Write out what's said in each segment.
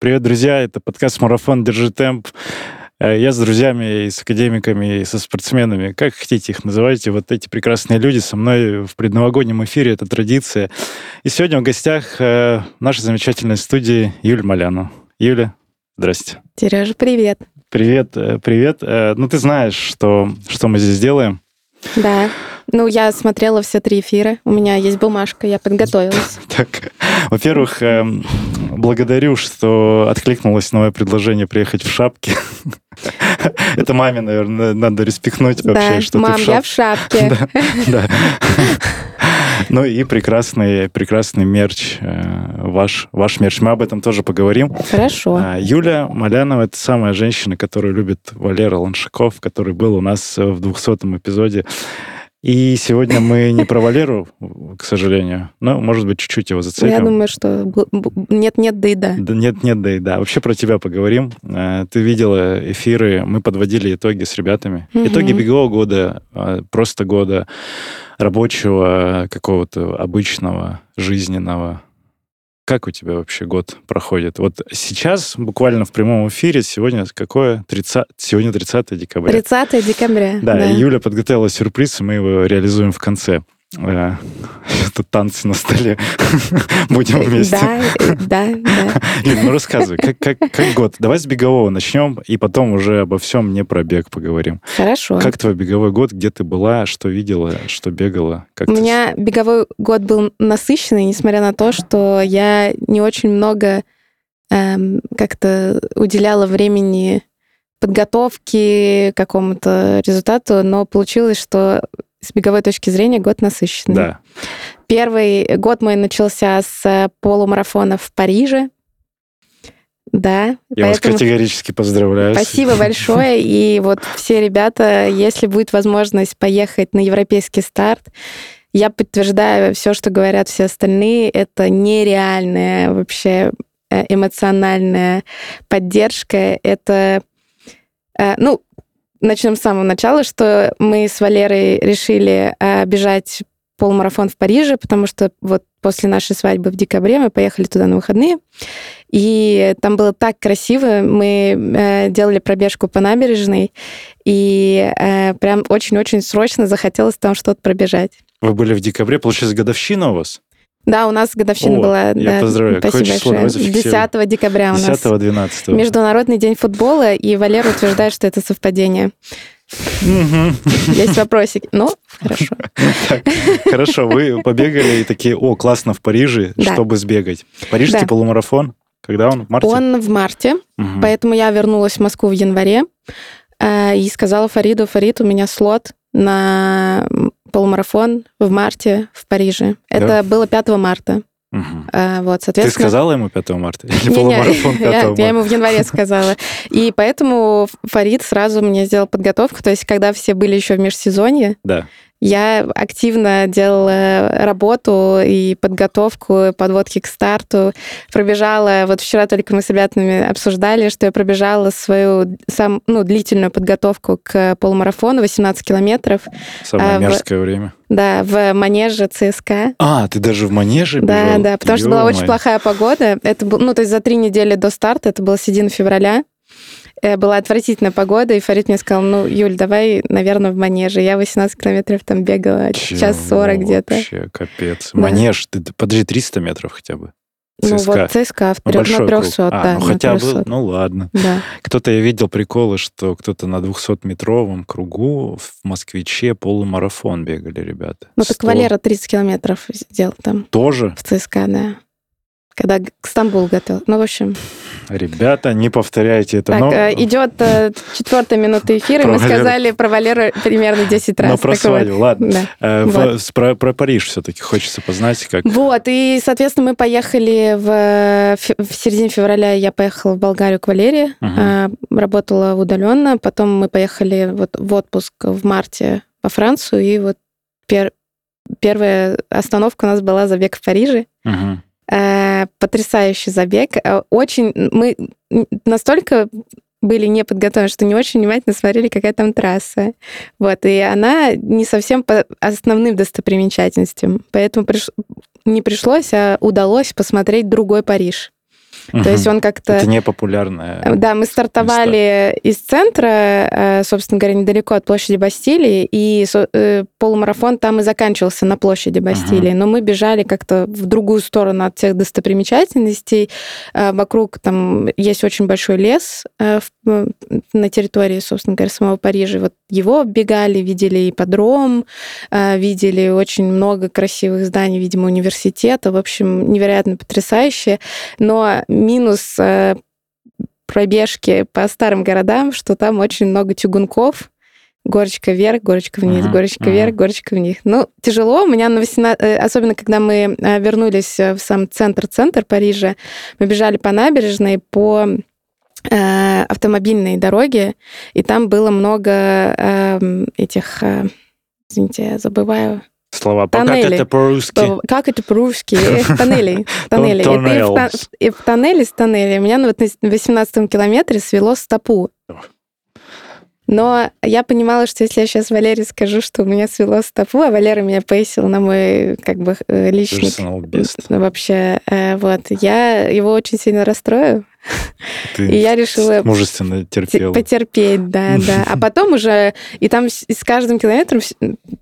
Привет, друзья! Это подкаст «Марафон. Держи темп». Э, я с друзьями и с академиками, и со спортсменами, как хотите их называйте, вот эти прекрасные люди со мной в предновогоднем эфире, это традиция. И сегодня в гостях э, нашей замечательной студии Юля Маляну. Юля, здрасте. Сережа, привет. Привет, э, привет. Ну, ты знаешь, что, что мы здесь делаем. Да. Ну, я смотрела все три эфира. У меня есть бумажка, я подготовилась. Так, во-первых, эм, благодарю, что откликнулось на мое предложение приехать в шапке. Это маме, наверное, надо респектнуть вообще, что ты в шапке. я в шапке. Да, Ну и прекрасный, прекрасный мерч, э, ваш, ваш мерч. Мы об этом тоже поговорим. Хорошо. А, Юля Малянова — это самая женщина, которая любит Валера Ланшаков, который был у нас в 200-м эпизоде и сегодня мы не про Валеру, к сожалению, но, может быть, чуть-чуть его зацепим. Я думаю, что нет-нет, да и да. Нет-нет, да и да. Вообще про тебя поговорим. Э, ты видела эфиры, мы подводили итоги с ребятами. Угу. Итоги бегового года, э, просто года рабочего, какого-то обычного, жизненного. Как у тебя вообще год проходит? Вот сейчас, буквально в прямом эфире, сегодня какое? 30... Сегодня 30 декабря. 30 декабря, да. Да, Юля подготовила сюрприз, и мы его реализуем в конце. Э, Тут танцы на столе. Будем вместе. Да, да, да. Юль, ну рассказывай, как, как, как год? Давай с бегового начнем, и потом уже обо всем не про бег поговорим. Хорошо. Как твой беговой год? Где ты была? Что видела? Что бегала? Как У меня беговой год был насыщенный, несмотря на то, что я не очень много эм, как-то уделяла времени подготовке к какому-то результату, но получилось, что с беговой точки зрения год насыщенный. Да. Первый год мой начался с полумарафона в Париже. Да. Я поэтому... вас категорически поздравляю. Спасибо большое. И вот все ребята, если будет возможность поехать на европейский старт, я подтверждаю все, что говорят все остальные. Это нереальная вообще э, эмоциональная поддержка. Это, э, ну, начнем с самого начала, что мы с Валерой решили э, бежать полумарафон в Париже, потому что вот после нашей свадьбы в декабре мы поехали туда на выходные, и там было так красиво. Мы э, делали пробежку по набережной, и э, прям очень-очень срочно захотелось там что-то пробежать. Вы были в декабре, получается, годовщина у вас? Да, у нас годовщина О, была. Я да, поздравляю. Спасибо Какое число? 10 декабря у нас. 10-12. Международный день футбола, и Валера утверждает, что это совпадение. Есть вопросики. Ну, хорошо. Хорошо, вы побегали и такие, о, классно в Париже, чтобы сбегать. Парижский полумарафон, когда он? В марте? Он в марте, поэтому я вернулась в Москву в январе э, и сказала Фариду, Фарид, у меня слот на полумарафон в марте в Париже. Это да? было 5 марта. Угу. А, вот, соответственно... Ты сказала ему 5 марта? Или не, полумарафон 5 я, марта? Я ему в январе сказала. И поэтому Фарид сразу мне сделал подготовку. То есть, когда все были еще в межсезонье, да. Я активно делала работу и подготовку, подводки к старту. Пробежала, вот вчера только мы с ребятами обсуждали, что я пробежала свою сам, ну, длительную подготовку к полумарафону, 18 километров. Самое а, мерзкое в, время. Да, в манеже ЦСКА. А, ты даже в манеже бежал? Да, да, потому что была очень плохая погода. Это был, ну, то есть за три недели до старта, это было середина февраля. Э, была отвратительная погода, и Фарид мне сказал, ну, Юль, давай, наверное, в манеже. Я 18 километров там бегала, Чего? час 40 где-то. Вообще, капец. Да. Манеж, ты, подожди, 300 метров хотя бы. ЦСКА. Ну вот ЦСКА в ну, на 300, а, да. Ну хотя бы, ну ладно. Да. Кто-то, я видел приколы, что кто-то на 200-метровом кругу в Москвиче полумарафон бегали ребята. Ну 100... так Валера 30 километров сделал там. Тоже? В ЦСКА, да. Когда к Стамбулу готовил. Ну, в общем... Ребята, не повторяйте это. Так, но... э, идет э, четвертая минута эфира, и мы сказали про Валеру примерно 10 раз. Но про свадьбу, ладно. Э, про, Париж все-таки хочется познать, как... Вот, и, соответственно, мы поехали в, середине февраля, я поехала в Болгарию к Валерии, Мгм. а, работала удаленно, потом мы поехали вот в отпуск в марте во Францию, и вот пер- первая остановка у нас была забег в Париже. Мгм. Э, потрясающий забег. Э, Очень мы настолько были не подготовлены, что не очень внимательно смотрели, какая там трасса. Вот, и она не совсем по основным достопримечательностям. Поэтому приш- не пришлось, а удалось посмотреть другой Париж. То есть он как-то... Это непопулярное. Да, мы стартовали из центра, э, собственно говоря, недалеко от площади Бастилии, и э, полумарафон там и заканчивался на площади Бастилии, но мы бежали как-то в другую сторону от всех достопримечательностей. Э, Вокруг там есть очень большой лес э, э, на территории, собственно говоря, самого Парижа. Вот его оббегали, видели ипподром, э, видели очень много красивых зданий, видимо, университета. В общем, невероятно потрясающе. Но минус э, пробежки по старым городам, что там очень много тягунков, горочка вверх, горочка вниз, Мгм, горочка мгм. вверх, горочка вниз. Ну, тяжело. У меня на 18... э, Особенно, когда мы э, вернулись э, в сам центр-центр Парижа, мы бежали по набережной, по э, автомобильной дороге, и там было много эм, этих... э, Извините, я забываю. Слова. Как Тоннели. это по-русски? По- Как это по-русски? Тоннели. Тоннели. И в тоннеле с тоннеля меня на вот на 18 километре свело стопу. Но я понимала, что если я сейчас Валере скажу, что у меня свело стопу, а Валера меня поясил на мой как бы э, личный вообще, э, вот, я его очень сильно расстрою, Ты и я решила мужественно те- терпела. потерпеть, да, да. А потом уже, и там с, каждым километром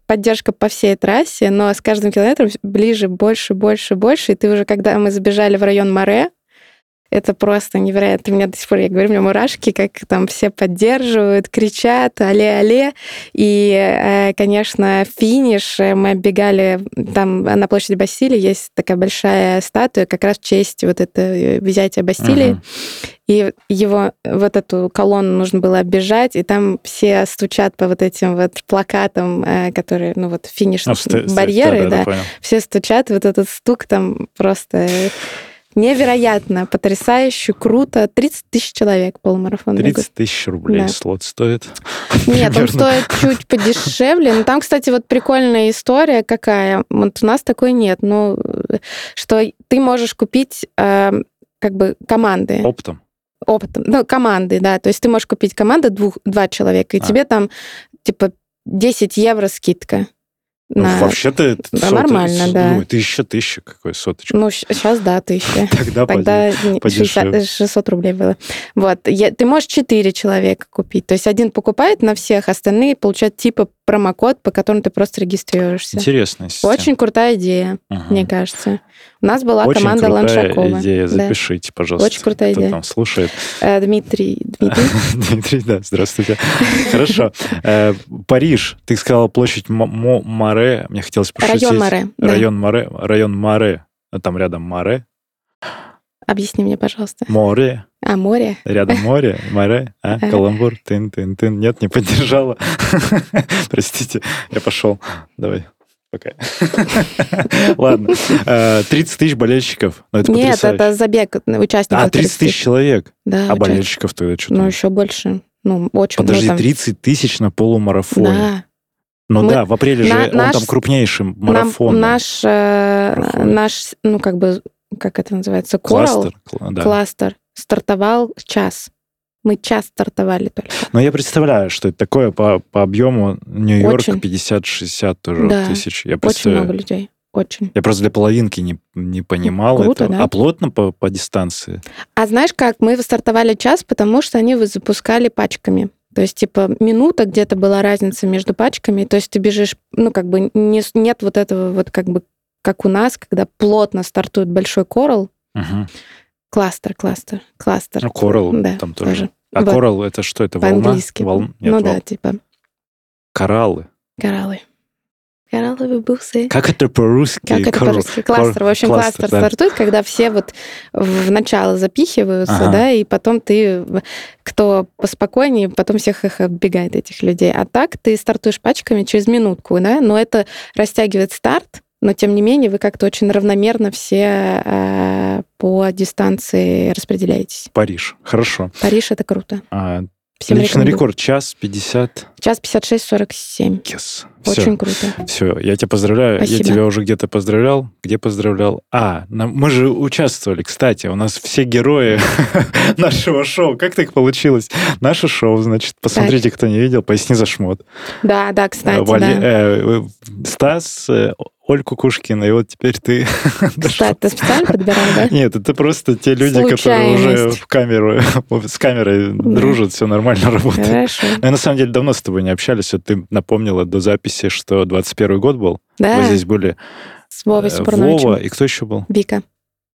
поддержка по всей трассе, но с каждым километром ближе, больше, больше, больше. И ты уже, когда мы забежали в район Море, это просто невероятно. У меня до сих пор, я говорю, у меня мурашки, как там все поддерживают, кричат, але-але. И, э, конечно, финиш э, мы оббегали, там на площади Бастилии есть такая большая статуя как раз в честь вот этого взятия Бастилии. Мгм. И его, вот эту колонну нужно было оббежать, и там все стучат по вот этим вот плакатам, э, которые, ну вот, финиш ст- ст- барьеры, да, да, да, понял. все стучат, вот этот стук там просто невероятно, потрясающе, круто. 30 тысяч человек полумарафон бегают. 30 тысяч рублей Да. слот стоит. Нет, он Примерно. стоит чуть подешевле. Но там, кстати, вот прикольная история какая. Вот у нас такой нет. Ну, что ты можешь купить э, как бы команды. Оптом. опытом. Ну, команды, да. То есть ты можешь купить команду двух, два человека, и А. тебе там типа 10 евро скидка. Ну, на- Вообще-то это Да, сотый- нормально, да. ну, тысяча, тысяча, какой соточка. Ну, сейчас, да, тысяча. Тогда, Тогда не, подешевле. 60 600 рублей было. Вот. Я- ты можешь 4 человека купить. То есть один покупает на всех, остальные получают типа промокод, по которому ты просто регистрируешься. Интересная система. Очень крутая идея, Мгм. мне кажется. У нас была Очень команда крутая Ланшакова. идея, Да. запишите, пожалуйста. Очень крутая кто идея. там слушает. Э, Дмитрий, Дмитрий, Дмитрий, да, здравствуйте. Хорошо. Э, Париж, ты сказала площадь Мо- Мо- Море, мне хотелось пошутить. район Море. да. Район Море, район Море, там рядом Море, Объясни мне, пожалуйста. море, А, море? рядом море, море, а, каламбур, тын-тын-тын. Нет, не поддержала. Простите, я пошел. Давай. Пока. Ладно. Э, 30 тысяч болельщиков. Ну, это Нет, потрясающе. это забег участников. А, 30 тысяч человек. Да, А болельщиков тогда что Ну, еще больше. Ну, очень Подожди, ну, там- 30 тысяч на полумарафоне. Да. Ну Мы- да, в апреле же на- он наш- там крупнейший Нам- марафон. наш, э, наш, ну, как бы, как это называется, Кластер. да. кластер, стартовал час. Мы час стартовали только. Но я представляю, что это такое по, по объему Нью-Йорк Очень. 50-60 тоже Да. тысяч. Я Очень много людей. Очень. Я просто для половинки не, не понимал Круто, этого. да. А плотно по, по дистанции? А знаешь как? Мы стартовали час, потому что они запускали пачками. То есть, типа, минута где-то была разница между пачками. То есть ты бежишь, ну, как бы не, нет вот этого вот как бы как у нас, когда плотно стартует большой корал. Мгм. Кластер, кластер, кластер. Ну, коралл Да, там тоже. тоже. А Вот. коралл это что? Это волна? По-английски. Волн- Нет, ну вол- да, типа Кораллы. кораллы. Коралловые бусы. Как это по-русски? Как это Кор- по-русски? Кластер. В общем, кластер, кластер, да. стартует, когда все вот в начало запихиваются, Ага. да, и потом ты, кто поспокойнее, потом всех их оббегает, этих людей. А так ты стартуешь пачками через минутку, да, но это растягивает старт, но тем не менее вы как-то очень равномерно все э, по дистанции распределяетесь. Париж. Хорошо. Париж — это круто. А, Всем личный рекомендую. рекорд час 50. Час 56-47. Yes. Очень круто. Все, я тебя поздравляю. Спасибо. Я тебя уже где-то поздравлял. Где поздравлял? А, на- мы же участвовали, кстати. У нас все герои нашего шоу. Как так получилось? Наше шоу, значит, посмотрите, кто не видел, поясни за шмот. Да, да, кстати, Э, Вале- да. э, Стас, э, Оль Кукушкина, и вот теперь ты. Кстати, ты специально подбирал, да? Нет, это просто те люди, которые уже в камеру, с камерой дружат, все нормально работает. Хорошо. Мы на самом деле давно с тобой не общались. Вот ты напомнила до записи, что 21 год был. Да, Вы здесь были с Вовой э. Вова, и кто еще был? Вика.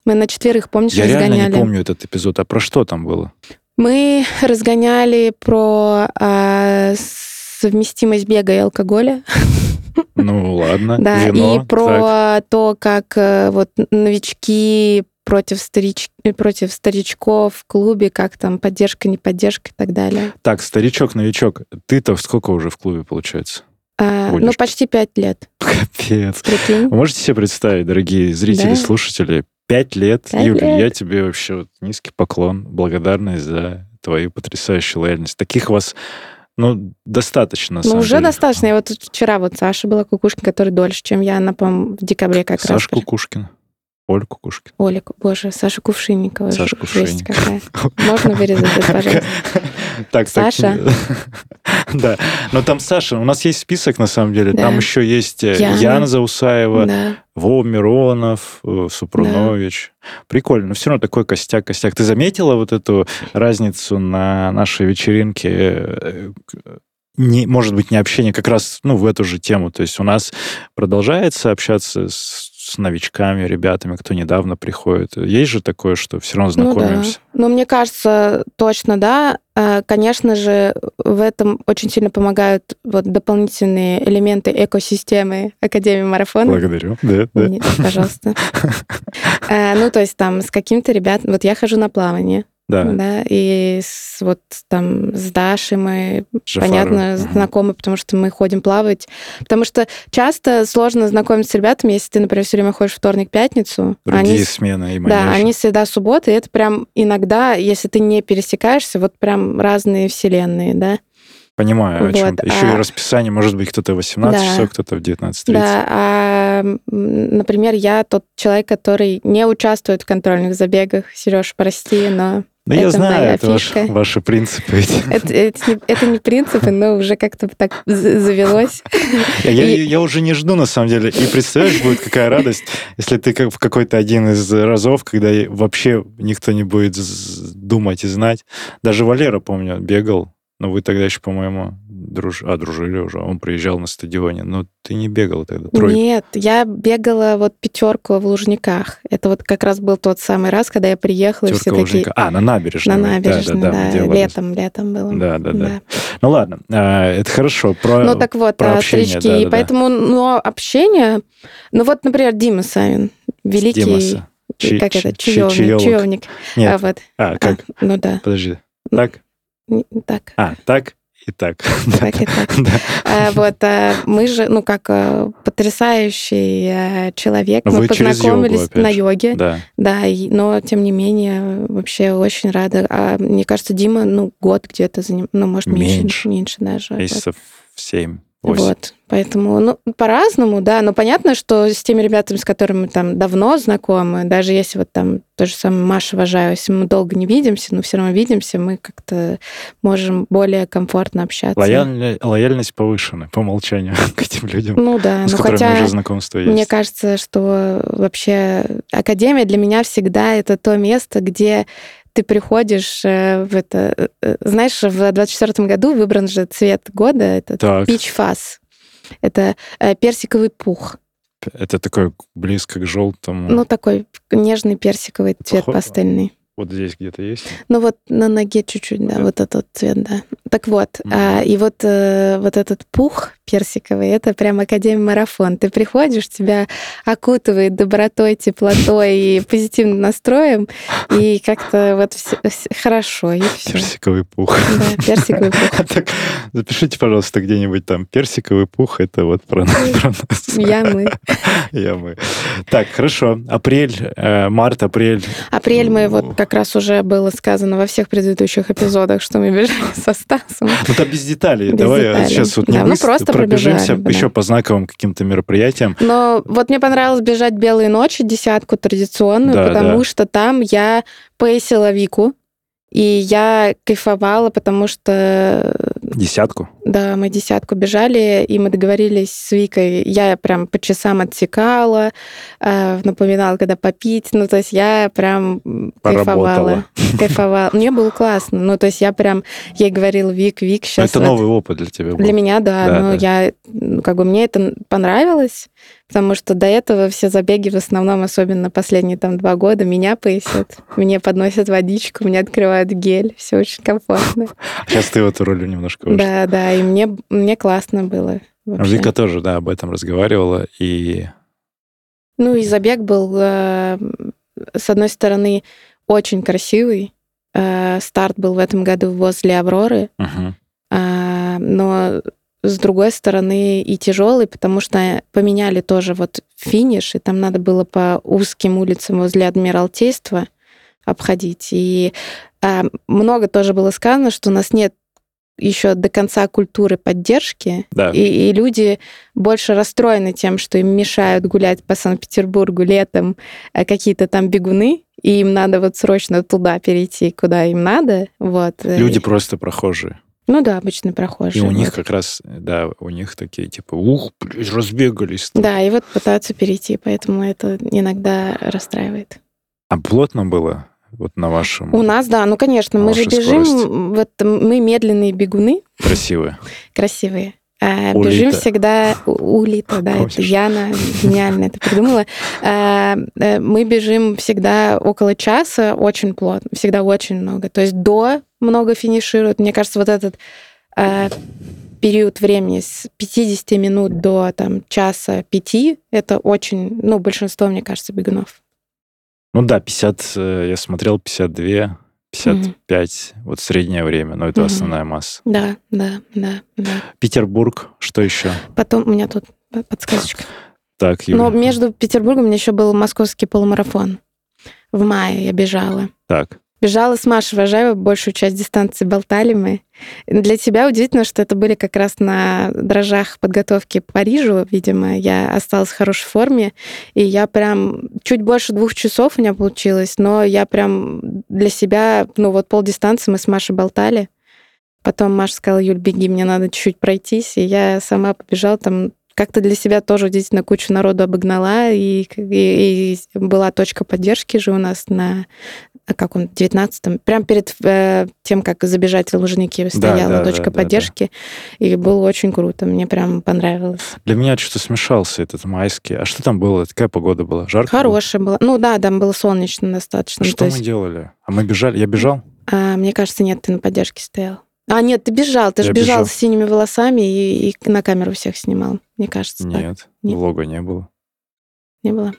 Мы на четверых, помнишь, Я реально разгоняли? не помню этот эпизод. А про что там было? Мы разгоняли про а, совместимость бега и алкоголя, Ну, ладно. да, вино, и так. про то, как э, вот новички против, старич... против старичков в клубе, как там поддержка, не поддержка и так далее. Так, старичок, новичок. Ты-то сколько уже в клубе, получается? А, ну, почти пять лет. Капец. Прикинь. Вы можете себе представить, дорогие зрители, Да. слушатели, пять лет. Юля, лет. я тебе вообще вот низкий поклон, благодарность за твою потрясающую лояльность. Таких вас, ну, достаточно, Ну, уже деле. достаточно. Я вот вчера вот Саша была Кукушкин, который дольше, чем я, она, по-моему, в декабре как раз. Саша Кукушкин. Оля Кукушкин. Оля, боже, Саша Кувшинникова. Саша Жесть Кувшинникова. какая. Можно вырезать это, пожалуйста? Так, Саша. Да, но там Саша, у нас есть список, на самом деле. Там еще есть э, Яна. Заусаева, Да. Вова Миронов, э, Супрунович. Прикольно, но все равно такой костяк-костяк. Ты заметила вот эту разницу на нашей вечеринке? э, Не, может быть, не общение, как раз ну, в эту же тему. То есть у нас продолжается общаться с, с новичками, ребятами, кто недавно приходит. Есть же такое, что все равно Ну да. знакомимся. Ну, мне кажется, точно, да. А, Конечно же, в этом очень сильно помогают вот дополнительные элементы экосистемы Академии марафона. Благодарю. Да, да. Нет, пожалуйста. А, Ну, то есть там с каким-то ребятами... Вот я хожу на плавание, Да. да, и с, вот там с Дашей мы Жафарова. понятно, знакомы, потому что мы ходим плавать. Потому что часто сложно знакомиться с ребятами, если ты, например, все время ходишь вторник-пятницу. Другие они, смены и да, манежи. они среда, суббота, и это прям иногда, если ты не пересекаешься, вот прям разные вселенные, да. Понимаю, о Вот, чем ты. Еще и а- расписание, может быть, кто-то в 18 Да. часов, кто-то в 19.30. Да, а, например, я тот человек, который не участвует в контрольных забегах. Сереж, прости, но Да я знаю, моя это ваш- ваши принципы. эти. это, это не, это не принципы, но уже как-то так завелось. Я, И- я уже не жду, на самом деле. И представляешь, будет какая радость, если ты как в какой-то один из разов, когда вообще никто не будет думать и знать. Даже Валера, помню, бегал, но вы тогда еще, по-моему, друж... а, дружили уже. Он приезжал на стадионе. Но ты не бегал тогда, тройку. Нет, я бегала вот пятерку в Лужниках. Это вот как раз был тот самый раз, когда я приехала, и все Тёрка такие... Лужника. А, на набережной. На набережной, да, да, мы делали. летом, летом было. Да, да, да. Ну ладно, а, это хорошо. Про... Ну так вот, про а, общение, старички. да, и да, да. поэтому, ну, общение... Ну вот, например, Дима Савин, великий... Димаса. Чи- как это? Чаевник. чаевник. Нет. А, вот. А, как? А, ну да. Подожди. Ну, Так? Так, А, так и так. так и так. Да. А, Вот, а, мы же, ну, как а, потрясающий человек, мы йогу, познакомились опять на йоге, Да. да, и- но тем не менее вообще очень рада. А мне кажется, Дима, ну, год где-то за ним, ну, может, меньше, Меньше. меньше даже. вот. Месяцев 7 8 Вот, поэтому, ну, по-разному, да, но понятно, что с теми ребятами, с которыми мы там давно знакомы, даже если вот там то же самое Маша Вожаю, если мы долго не видимся, но все равно видимся, мы как-то можем более комфортно общаться. Лояльня- Лояльность повышена по умолчанию к этим людям, Ну да, с ну которыми хотя уже знакомство есть. мне кажется, что вообще Академия для меня всегда это то место, где ты приходишь э, в это... э, Знаешь, в 24 году выбран же цвет года, это Peach Fuzz. Это э, персиковый пух. это такое близко к желтому. Ну, такой нежный персиковый цвет Похо- пастельный. вот здесь где-то есть. Ну, вот на ноге чуть-чуть, да, Вот вот этот цвет, да. Так вот, Мгм. а, и вот, э, вот этот пух персиковый, это прям Академия Марафон. Ты приходишь, тебя окутывает добротой, теплотой и позитивным настроем, и как-то вот всё- вс- хорошо, и все. Персиковый пух. Да, персиковый пух. Так, запишите, пожалуйста, где-нибудь там персиковый пух. Это вот про, про нас. Я мы. Я мы. Так, хорошо. Апрель, э, март, апрель. Апрель мы, вот как раз уже было сказано во всех предыдущих эпизодах, что мы бежали со Стасом. Ну, там без деталей. Без Давай деталей. сейчас вот не Да, ну, быстро просто пробежимся бы, еще да. по знаковым каким-то мероприятиям. Но вот мне понравилось бежать «Белые ночи», десятку традиционную, Да, потому да. что там я пейсила Вику, и я кайфовала, потому что, Десятку. да, мы десятку бежали, и мы договорились с Викой. Я прям по часам отсекала, э, напоминала, когда попить. Ну, то есть я прям Поработала. кайфовала. Кайфовала. Мне было классно. Ну, то есть я прям ей говорила, Вик, Вик, сейчас... это новый опыт для тебя был. Для меня, да, Да, но да. я, ну, как бы мне это понравилось, потому что до этого все забеги в основном, особенно последние там два года, меня поясят, мне подносят водичку, мне открывают гель, все очень комфортно. Сейчас ты в эту роль немножко. Да, да, и мне, мне классно было. вообще. Вика тоже, да, об этом разговаривала. И Ну и забег был, э, с одной стороны, очень красивый. Э, Старт был в этом году возле Авроры. А, но с другой стороны и тяжелый, потому что поменяли тоже вот финиш, и там надо было по узким улицам возле Адмиралтейства обходить. И а, много тоже было сказано, что у нас нет еще до конца культуры поддержки, Да. и, и люди больше расстроены тем, что им мешают гулять по Санкт-Петербургу летом э, какие-то там бегуны, и им надо вот срочно туда перейти, куда им надо. Вот. э, Люди просто прохожие. Ну да, обычные И прохожие. у них вот. как раз, да, у них такие, типа, ух, блядь, разбегались. тут». Да, и вот пытаются перейти, поэтому это иногда расстраивает. А плотно было вот на вашем У нас, да, ну конечно, мы же бежим, скорость. вот мы медленные бегуны, красивые? красивые. Улита. Бежим всегда улита, да, это? Яна гениально это придумала. А, э, Мы бежим всегда около часа, очень плотно, всегда очень много. То есть до много финишируют. Мне кажется, вот этот период времени с 50 минут до там, часа пяти, это очень, ну, большинство, мне кажется, бегунов. Ну да, 50, э, я смотрел, 52, 55, вот среднее время, но это Мгм. основная масса. Да, да, да, да. Петербург, что еще? Потом у меня тут подсказочка. Так, Юля. Но между Петербургом у меня еще был московский полумарафон. В мае я бежала. Так, Бежала с Машей Важаевой, большую часть дистанции болтали мы. Для тебя удивительно, что это были как раз на дрожжах подготовки к Парижу, видимо. Я осталась в хорошей форме, и я прям чуть больше двух часов у меня получилось, но я прям для себя, ну вот полдистанции мы с Машей болтали. Потом Маша сказала, Юль, беги, мне надо чуть-чуть пройтись, и я сама побежала там как-то для себя тоже удивительно кучу народу обогнала, и, и- и была точка поддержки же у нас на как он, 19-м, прям перед э, тем, как забежать в Лужники стояла да, точка да, да, да. поддержки, и было очень круто, мне прям понравилось. для меня что-то смешался этот майский. А что там было? Какая погода была? Жарко? было? Хорошая была. Ну да, там было солнечно достаточно. А ну, что то мы есть, делали? А мы бежали? Я бежал? а, мне кажется, нет, ты на поддержке стоял. А, нет, ты бежал, ты же бежал бежал. с синими волосами и, и на камеру всех снимал. Мне кажется, так. Нет, Нет. влога не было. Не было.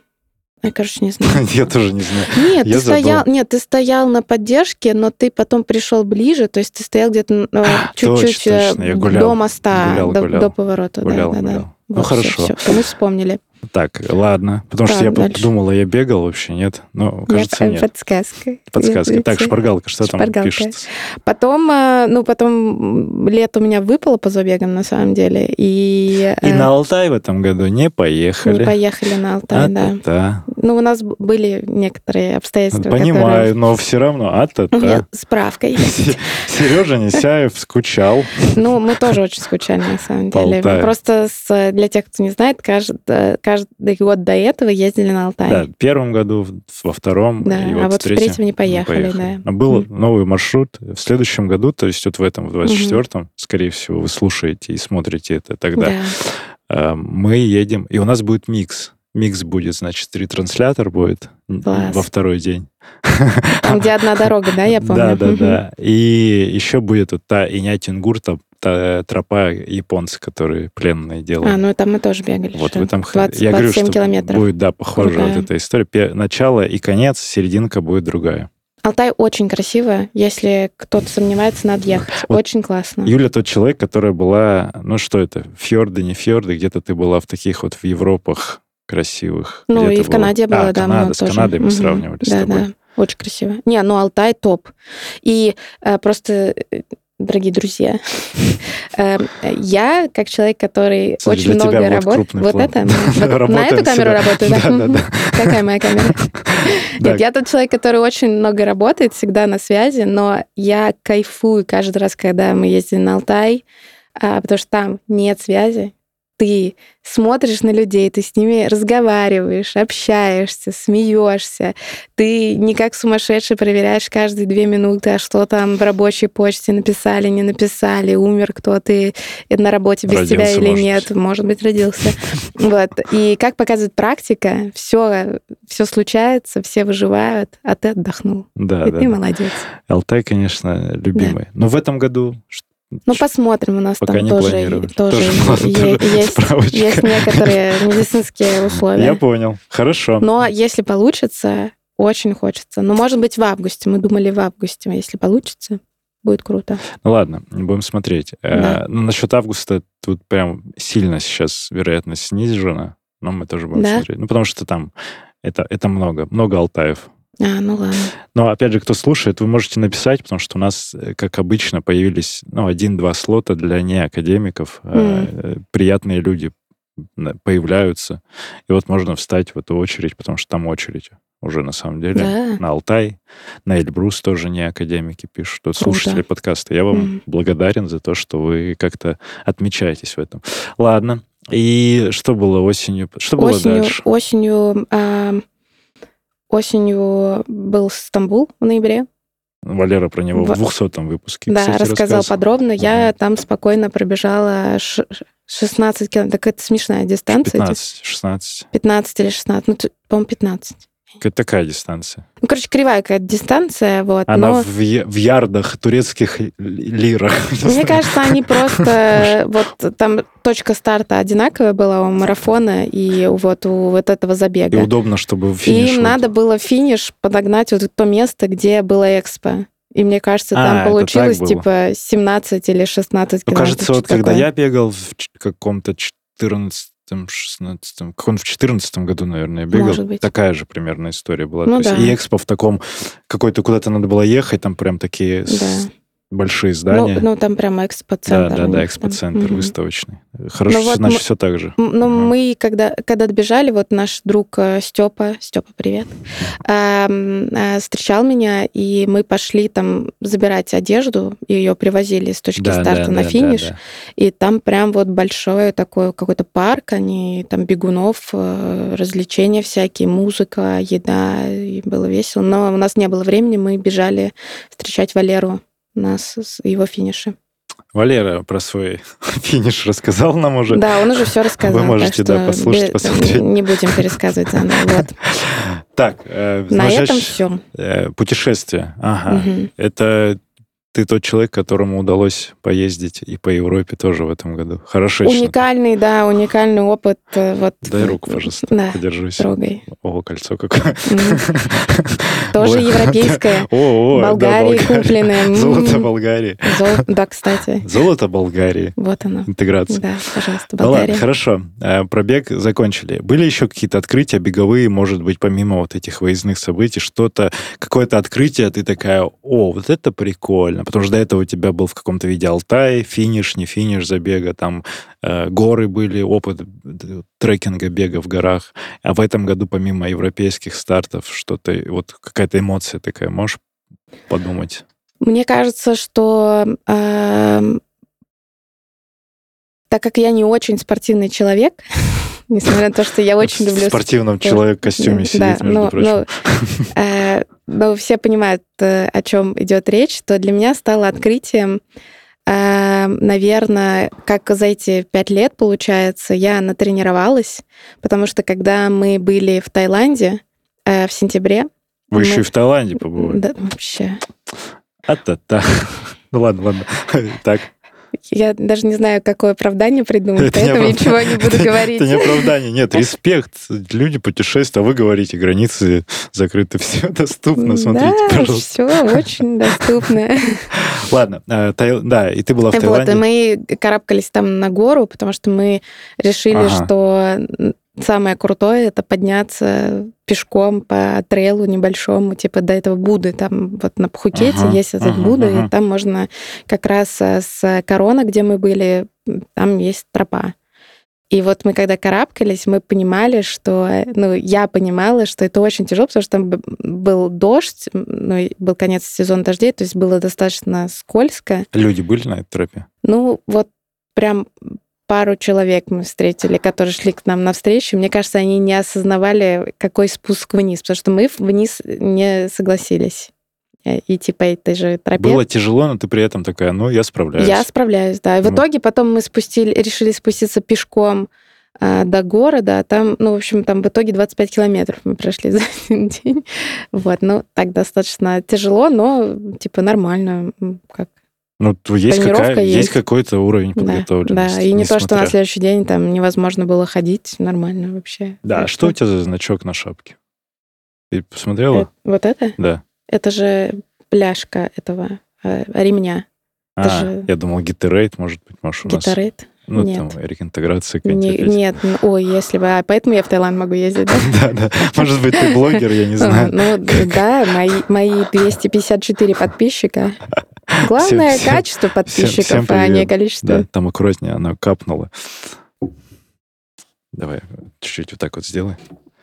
Я, короче, не знаю. Я тоже не знаю. Нет, Я ты стоял, нет, ты стоял на поддержке, но ты потом пришел ближе, то есть ты стоял где-то э, чуть-чуть Точно, э, точно, до моста, гулял, до, гулял. до поворота. да, Гулял, да, да. гулял. Ну, Вот, всё, хорошо. всё, то мы вспомнили. Так, ладно. Потому что я дальше. думала, я бегал вообще, нет? Ну, кажется, Я- нет. Подсказка. Подсказка. Так, шпаргалка, что там пишется? Потом, э, ну, потом лето у меня выпало по забегам, на самом деле, и... И э, на Алтай в этом году не поехали. Не поехали на Алтай, да. А-та-та. Ну, у нас были некоторые обстоятельства, Понимаю, но все равно. У а-та-та. меня справка есть. Сережа Несяев скучал. Ну, мы тоже очень скучали, на самом деле. Просто для тех, кто не знает, кажд- э, каждый год до этого ездили на Алтай. Да, в первом году, во втором, Да, и а вот, вот в в третьем, третьем не поехали, да. Но был Мгм. новый маршрут в следующем году, то есть вот в этом, в 24-м, скорее всего, вы слушаете и смотрите это тогда. Да. Э, Мы едем, и у нас будет микс. Микс будет, значит, ретранслятор будет Класс. во второй день. Там, где одна дорога, да, я помню? Да, да, да. И еще будет вот та Инятингур, та, та тропа японцы, которые пленные делают. А, ну там мы тоже бегали. Вот вы там... 20, я говорю, 27 что километров. будет, да, похожа Крутая. вот эта история. Пе- Начало и конец, серединка будет другая. Алтай очень красиво. Если кто-то сомневается, надо ехать. Вот Очень классно. Юля тот человек, которая была, ну что это, фьорды, не фьорды, где-то ты была в таких вот в Европах красивых. Ну, и в Канаде была? а, да, Канада, с тоже. Канадой мы Мгм. сравнивали с Да, тобой. да. Очень красиво. Не, ну Алтай топ. И э, просто, э, дорогие друзья, э, я, как человек, который очень много работает... Вот это? Вот На эту камеру работаю, да? Да, да, да. Какая моя камера? Нет, я тот человек, который очень много работает, всегда на связи, но я кайфую каждый раз, когда мы ездим на Алтай, а, потому что там нет связи. Ты смотришь на людей, ты с ними разговариваешь, общаешься, смеешься. Ты не как сумасшедший проверяешь каждые две минуты, а что там в рабочей почте написали, не написали, умер кто-то и на работе без тебя Родился, или может нет, быть. может быть, родился. Вот. И как показывает практика, все, все случается, все выживают, а ты отдохнул. Да, и да. ты да. молодец. Алтай, конечно, любимый. Но в этом году Ну, посмотрим, у нас Пока там тоже, тоже, Тоже есть, есть некоторые медицинские условия. Я понял. Хорошо. Но если получится, очень хочется. Но, может быть, в августе. Мы думали в августе. Если получится, будет круто. Ну ладно, будем смотреть. Э, Да. Ну, насчет августа тут прям сильно сейчас вероятность снижена, но мы тоже будем Да? смотреть. Ну, потому что там это, это много, много Алтаев. А, ну ладно. Но, опять же, кто слушает, вы можете написать, потому что у нас, э, как обычно, появились ну, один-два слота для неакадемиков. Э, Приятные люди появляются. И вот можно встать в эту очередь, потому что там очередь уже на самом деле. Да. На Алтай, на Эльбрус тоже не академики пишут. Вот Круто. слушатели подкаста. Я вам Мгм. благодарен за то, что вы как-то отмечаетесь в этом. Ладно. И что было осенью? Что было осенью, дальше? осенью, а, осенью был Стамбул в ноябре. Валера про него в Во- 200 выпуске, да, кстати, рассказал подробно. Я Мгм. там спокойно пробежала ш- 16 километров. Так это смешная дистанция. 15, 16. 15 или 16. Ну, по-моему, 15. Какая такая дистанция? Ну, короче, кривая какая-то дистанция, вот. Она но в, я- в ярдах турецких ли- лирах. Не мне кажется, они просто... Вот там точка старта одинаковая была у марафона и вот у вот этого И забега. удобно, чтобы И финиш... им надо было финиш подогнать вот то место, где было экспо. И мне кажется, А, там это получилось типа 17 или 16 Ну, километров. кажется, вот когда я бегал в каком-то 14 16 как он в 14 году, наверное, бегал. Может быть. Такая же примерно история была. Ну То есть да. И экспо в таком, какой-то куда-то надо было ехать, там прям такие с- Да. Большие Ну, здания. ну, там прямо да, экспо-центр. да, да, там. экспоцентр Мгм. выставочный. Хорошо, Ну вот значит, мы- все так же. Ну, Мгм. мы, когда, когда добежали, вот наш друг Степа, Степа, привет, эм, э, встречал меня, и мы пошли там забирать одежду, и ее привозили с точки Да, старта да, на да, финиш. да, да. И там прям вот большой такой какой-то парк, они там бегунов, э, развлечения всякие, музыка, еда, и было весело. Но у нас не было времени, мы бежали встречать Валеру на с- с его финише. Валера про свой финиш рассказал нам уже. Да, он уже все рассказал. Вы можете, да, послушать, бе- посмотреть. Не будем пересказывать заново. Вот. Так, э, На значит, этом все. э, путешествие. Ага. Это ты тот человек, которому удалось поездить и по Европе тоже в этом году. Хорошо. Уникальный, да, уникальный опыт. э, Вот, Дай руку, пожалуйста, Да, подержусь. трогай. О, кольцо какое. Тоже европейское. О, Болгарии купленное. Золото Болгарии. Да, кстати. Золото Болгарии. Вот оно. Интеграция. Да, пожалуйста, Ну ладно, Болгария. хорошо. Э, Пробег закончили. Были еще какие-то открытия беговые, может быть, помимо вот этих выездных событий, что-то, какое-то открытие, ты такая, о, вот это прикольно. Потому что до этого у тебя был в каком-то виде Алтай, финиш, не финиш забега, там э, горы были, опыт э, трекинга, бега в горах. А в этом году, помимо европейских стартов, что-то, вот какая-то эмоция такая, можешь подумать? Мне кажется, что эм, так как я не очень спортивный человек, несмотря на то, что я очень в люблю... спортивном спорт. человек-костюме Да, сидит, между ну, прочим. э, ну, все понимают, э, о чем идет речь, то для меня стало открытием э, наверное, как за эти пять лет, получается, я натренировалась, потому что когда мы были в Таиланде э, в сентябре... Вы мы... еще и в Таиланде побывали? Да, вообще. А-та-та. Ну ладно, ладно. Так. Я даже не знаю, какое оправдание придумать, это поэтому не ничего не буду говорить. Это не оправдание, нет, респект. Люди путешествуют, а вы говорите, границы закрыты, все доступно, смотрите, пожалуйста. все очень доступно. Ладно, э, да, и ты была в Таиланде. Вот, мы карабкались там на гору, потому что мы решили, что самое крутое это подняться пешком по трейлу небольшому, типа до этого Будды. Там вот на Пхукете uh-huh, есть этот uh-huh, Будда, uh-huh. и там можно как раз э, с Корона, где мы были, там есть тропа. И вот мы когда карабкались, мы понимали, что, ну, я понимала, что это очень тяжело, потому что там был дождь, ну, был конец сезона дождей, то есть было достаточно скользко. Люди были на этой тропе? Ну, вот прям пару человек мы встретили, которые шли к нам навстречу. Мне кажется, они не осознавали, какой спуск вниз, потому что мы вниз не согласились э, идти по этой же тропе. Было тяжело, но ты при этом такая, ну, я справляюсь. Я справляюсь, да. И в ну. итоге потом мы спустили, решили спуститься пешком а, до города, а там, ну, в общем, там в итоге 25 километров мы прошли за один день. Вот, ну, так достаточно тяжело, но, типа, нормально, как ну, есть, какая, есть. есть какой-то уровень подготовленности. Да, да. и не то, что на следующий день там невозможно было ходить, нормально вообще. Да, так что у тебя за значок на шапке? Ты посмотрела? Это, вот это? Да. Это же пляшка этого э, ремня. Это а, же... я думал, гитерейт, может быть, может, у нас... Ну, нет. там, реинтеграция не, Нет, ой, если бы... А поэтому я в Таиланд могу ездить, да? Да, да. Может быть, ты блогер, я не знаю. Ну, да, мои 254 подписчика. Главное качество подписчиков, а не количество. Да, там аккуратнее, оно капнуло. Давай чуть-чуть вот так вот сделай.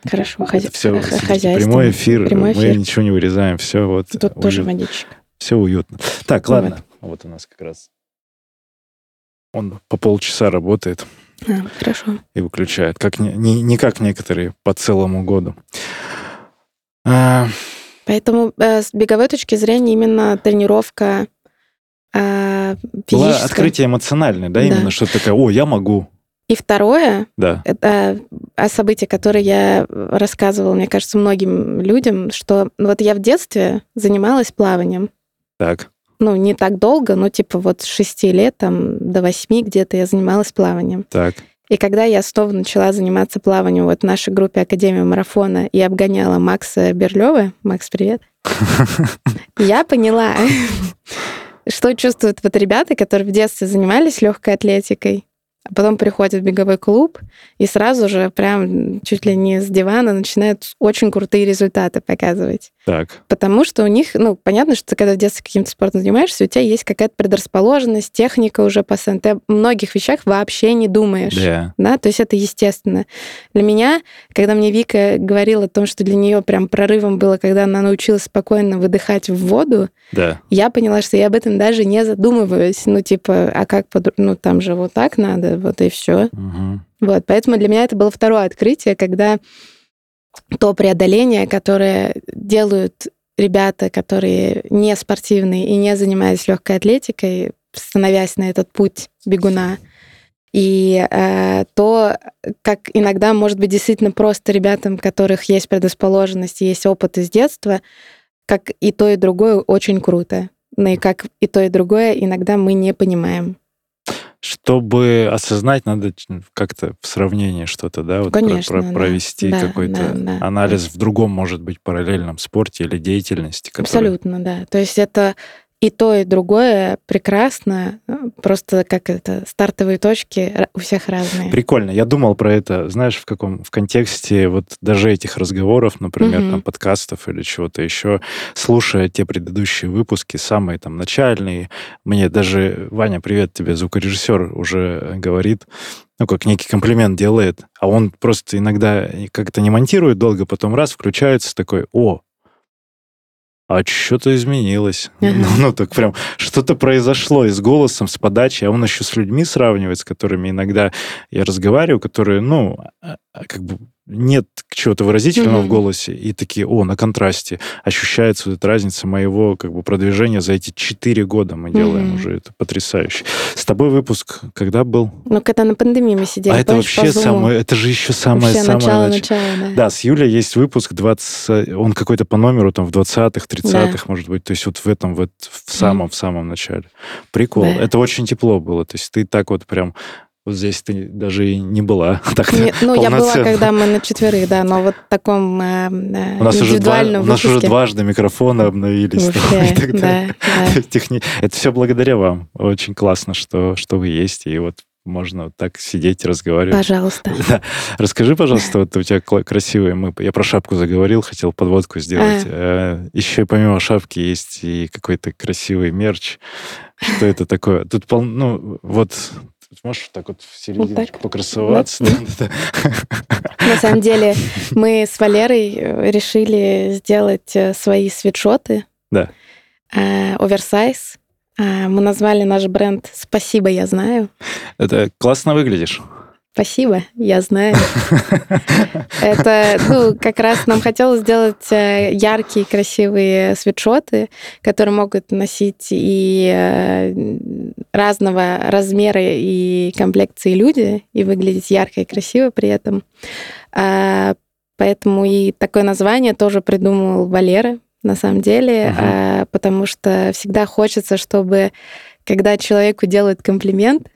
Хорошо, хозя... все, хозяйство. Прямой эфир, прямой эфир, мы ничего не вырезаем, все вот. Тут уют... тоже водичка. Все уютно. Так, ладно, вот у нас как раз он по полчаса работает. А, хорошо. И выключает. Как не, не, не как некоторые по целому году. А... Поэтому э, с беговой точки зрения именно тренировка э, физическая... Было открытие эмоциональное, да, да. именно что такое, о, я могу. И второе, да. это о событии, которое я рассказывала, мне кажется, многим людям, что вот я в детстве занималась плаванием. Так ну, не так долго, но типа вот с 6 лет, там, до 8 где-то я занималась плаванием. Так. И когда я снова начала заниматься плаванием вот в нашей группе Академия марафона и обгоняла Макса Берлёва, Макс, привет, я поняла, что чувствуют вот ребята, которые в детстве занимались легкой атлетикой, а потом приходит в беговой клуб и сразу же прям чуть ли не с дивана начинают очень крутые результаты показывать. Так. Потому что у них, ну, понятно, что ты когда в детстве каким-то спортом занимаешься, у тебя есть какая-то предрасположенность, техника уже постоянно. Ты о многих вещах вообще не думаешь. Yeah. Да, то есть это естественно. Для меня, когда мне Вика говорила о том, что для нее прям прорывом было, когда она научилась спокойно выдыхать в воду, yeah. я поняла, что я об этом даже не задумываюсь. Ну, типа, а как, ну, там же вот так надо, вот и все. Угу. Вот, поэтому для меня это было второе открытие, когда то преодоление, которое делают ребята, которые не спортивные и не занимались легкой атлетикой, становясь на этот путь бегуна, и э, то, как иногда может быть действительно просто ребятам, у которых есть предрасположенность, есть опыт из детства, как и то, и другое очень круто. Но и как и то, и другое иногда мы не понимаем. Чтобы осознать, надо как-то в сравнении что-то, да, вот Конечно, про, про, провести да, какой-то да, да, анализ да. в другом, может быть, параллельном спорте или деятельности. Который... Абсолютно, да. То есть это и то, и другое прекрасно. Просто как это, стартовые точки у всех разные. Прикольно. Я думал про это, знаешь, в каком в контексте вот даже этих разговоров, например, угу. там подкастов или чего-то еще, слушая те предыдущие выпуски, самые там начальные, мне даже Ваня, привет тебе, звукорежиссер уже говорит, ну, как некий комплимент делает, а он просто иногда как-то не монтирует долго, потом раз включается такой, о, а что-то изменилось. Uh-huh. Ну, ну, так прям что-то произошло и с голосом, с подачей, а он еще с людьми сравнивает, с которыми иногда я разговариваю, которые, ну, а, как бы нет чего-то выразительного Мгм. в голосе, и такие, о, на контрасте ощущается вот эта разница моего как бы продвижения за эти четыре года мы делаем Мгм. уже, это потрясающе. С тобой выпуск когда был? Ну, когда на пандемии мы сидели, а это вообще самое, это же еще самое Вообще самое начало, нач- начало, да. Да, с Юлей есть выпуск 20, он какой-то по номеру там в 20-х, 30-х, может быть, то есть вот в этом вот в самом в самом начале. Прикол. Да. Это очень тепло было, то есть ты так вот прям вот здесь ты даже и не была. Так Не- ну, я была, когда мы на четверых, да, но вот в таком э, э, У нас, уже, два, у нас уже дважды микрофоны обновились. там, и так далее. да, да. Техни- Это все благодаря вам. Очень классно, что, что вы есть, и вот можно вот так сидеть и разговаривать. Пожалуйста. Да. Расскажи, пожалуйста, вот у тебя красивые... Мы, я про шапку заговорил, хотел подводку сделать. Э, Еще помимо шапки есть и какой-то красивый мерч. Что это такое? Тут пол... Ну, вот... Можешь так вот в серединочку так? покрасоваться? Да. На самом деле, мы с Валерой э, решили сделать э, свои свитшоты. Да. э, Оверсайз. Мы назвали наш бренд «Спасибо, я знаю». Это классно выглядишь. Спасибо, я знаю. Это, ну, как раз нам хотелось сделать э, яркие, красивые свитшоты, которые могут носить и э, разного размера и комплекции люди, и выглядеть ярко и красиво при этом. А, Поэтому и такое название тоже придумал Валера, на самом деле, а, потому что всегда хочется, чтобы когда человеку делают комплимент,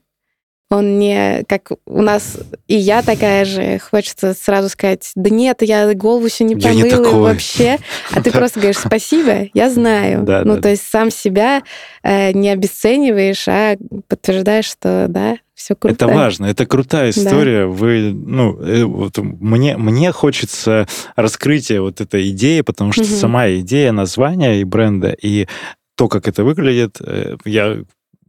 он не, как у нас, и я такая же, хочется сразу сказать, да нет, я голову еще не помыла такой». вообще. А ты просто говоришь, спасибо, я знаю. Да, ну, да, то есть сам себя э, не обесцениваешь, а подтверждаешь, что да, все круто. Это важно, это крутая история. Вы, ну, э, вот мне, мне хочется раскрытия вот этой идеи, потому что Мгм. сама идея названия и бренда, и то, как это выглядит, э, я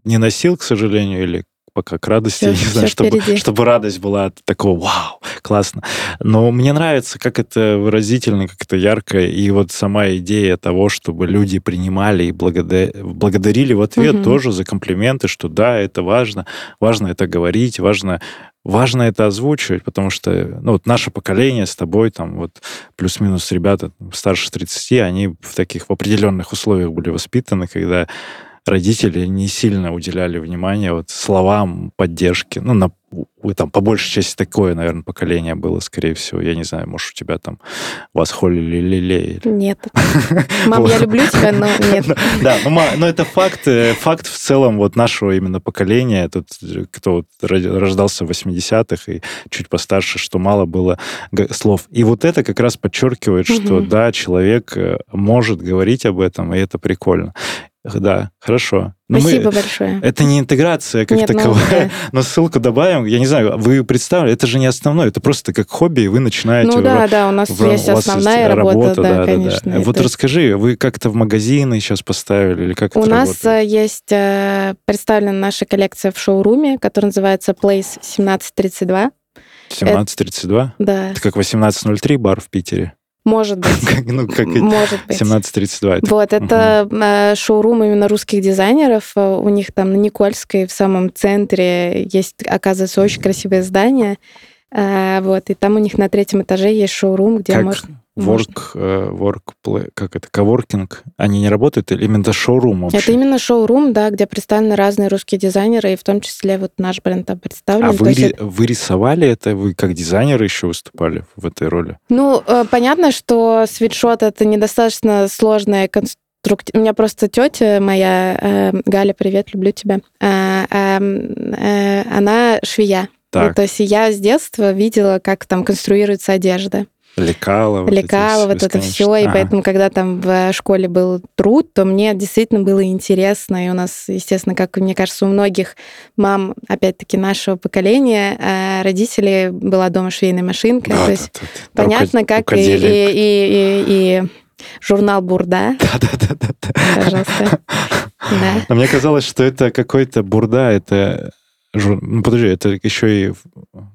не носил, к сожалению, или пока к радости, я не знаю, чтобы, впереди. чтобы радость была от такого «Вау, классно!». Но мне нравится, как это выразительно, как это ярко, и вот сама идея того, чтобы люди принимали и благода- благодарили в ответ Мгм. тоже за комплименты, что да, это важно, важно это говорить, важно важно это озвучивать, потому что ну, вот наше поколение с тобой, там вот плюс-минус ребята старше 30, они в таких в определенных условиях были воспитаны, когда родители не сильно уделяли внимания вот словам поддержки. Ну, на, там, по большей части такое, наверное, поколение было, скорее всего. Я не знаю, может, у тебя там вас холили, лелеяли. Нет. Мам, я люблю тебя, но нет. Да, ну, но это факт, э, факт в целом вот нашего именно поколения, тут, э, кто рождался в 80-х и чуть постарше, что мало было слов. И вот это как раз подчеркивает, что да, человек э, может говорить об этом, и это прикольно. Да, хорошо. Но мы- Спасибо большое. это не интеграция как Нет, ну, таковая, да. но ссылку добавим. Я не знаю, вы представили, это же не основное, это просто как хобби, и вы начинаете... Ну в- да, да, у нас в- есть у вас основная работа, да, да-да-да. конечно. Вот это- расскажи, вы как-то в магазины сейчас поставили или как У это нас работает? э, есть э, представлена наша коллекция в шоуруме, который называется Place 1732. 17.32? Да, Это как 18.03 бар в Питере. Может быть. Ну, как Может быть. 17.32. Это- Вот, это э, шоурум именно русских дизайнеров. Э, У них там на Никольской в самом центре есть, оказывается, очень красивое здание. Э, Вот, и там у них на третьем этаже есть шоурум, где Как можно... work, э, work play- как это, коворкинг? Они не работают или именно шоурум вообще? Это именно шоурум, да, где представлены разные русские дизайнеры, и в том числе вот наш бренд там представлен. А вы, есть вы рисовали это? Вы как дизайнер еще выступали в этой роли? Ну, э, понятно, что свитшот это недостаточно сложная конструкция. У меня просто тетя моя, э, Галя, привет, люблю тебя. э, эм, э, она швея. Ну, Так, то есть я с детства видела, как там конструируется одежда. Лекала. вот с- вот это все. И Ага. поэтому, когда там в школе был труд, то мне действительно было интересно. И у нас, естественно, как мне кажется, у многих мам, опять-таки, нашего поколения, э, родителей была дома швейная машинка. Да, то да, есть да, да. понятно, Руко- как и, и, и, и- и журнал Бурда, Да, да, да, да, да. пожалуйста. Да. Но мне казалось, что это какой-то бурда, это... Ну, подожди, это еще и...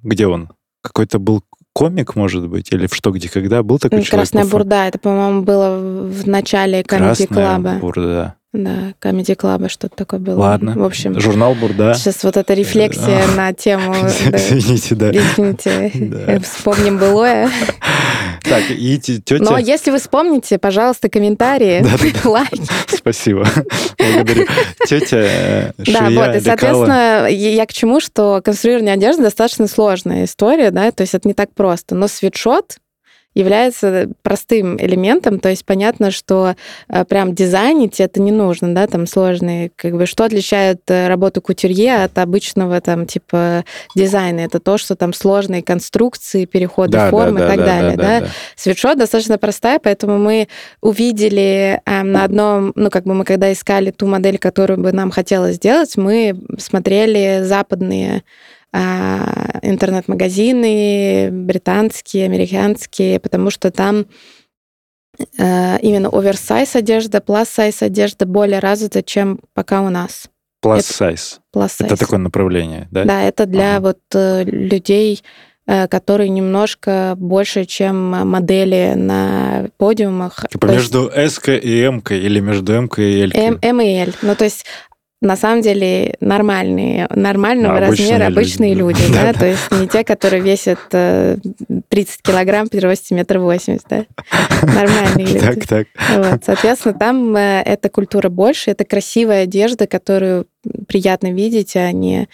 Где он? Какой-то был комик, может быть? Или в «Что, где, когда» был такой человек? Красная по фа- бурда, это, по-моему, было в начале Comedy Красная Club. бурда. Да, Comedy Club что-то такое было. Ладно. В общем, Журнал Бурда. сейчас вот эта рефлексия на тему... Извините, да. Извините, вспомним былое. Так, и те- тетя... Но если вы вспомните, пожалуйста, комментарии, лайки. Спасибо. Благодарю. Тетя э, Да, вот, и, соответственно, я я к чему, что конструирование одежды достаточно сложная история, да, то есть это не так просто. Но свитшот является простым элементом, то есть понятно, что э, прям дизайнить это не нужно, да, там сложные, как бы, что отличает э, работу кутюрье от обычного там типа дизайна, это то, что там сложные конструкции, переходы Да, да, форм и да, так да, далее, да, да, да. Свитшот достаточно простая, поэтому мы увидели эм, на одном, ну, как бы мы когда искали ту модель, которую бы нам хотелось сделать, мы смотрели западные интернет-магазины, британские, американские, потому что там э, именно оверсайз одежда, плюс-сайз одежда более развита, чем пока у нас. Plus Это- такое направление, да? Да, это для Ага. вот э, людей, э, которые немножко больше, чем модели на подиумах. Типа То есть между S и M или между M и L. М, М и Л. Ну, то есть на самом деле нормальные, нормального А, размера люди, обычные да. люди, да, то есть не те, которые весят э, 30 килограмм при росте метр восемьдесят, да, нормальные люди. Так, так. Вот, соответственно, там э, эта культура больше, это красивая одежда, которую приятно видеть, а не,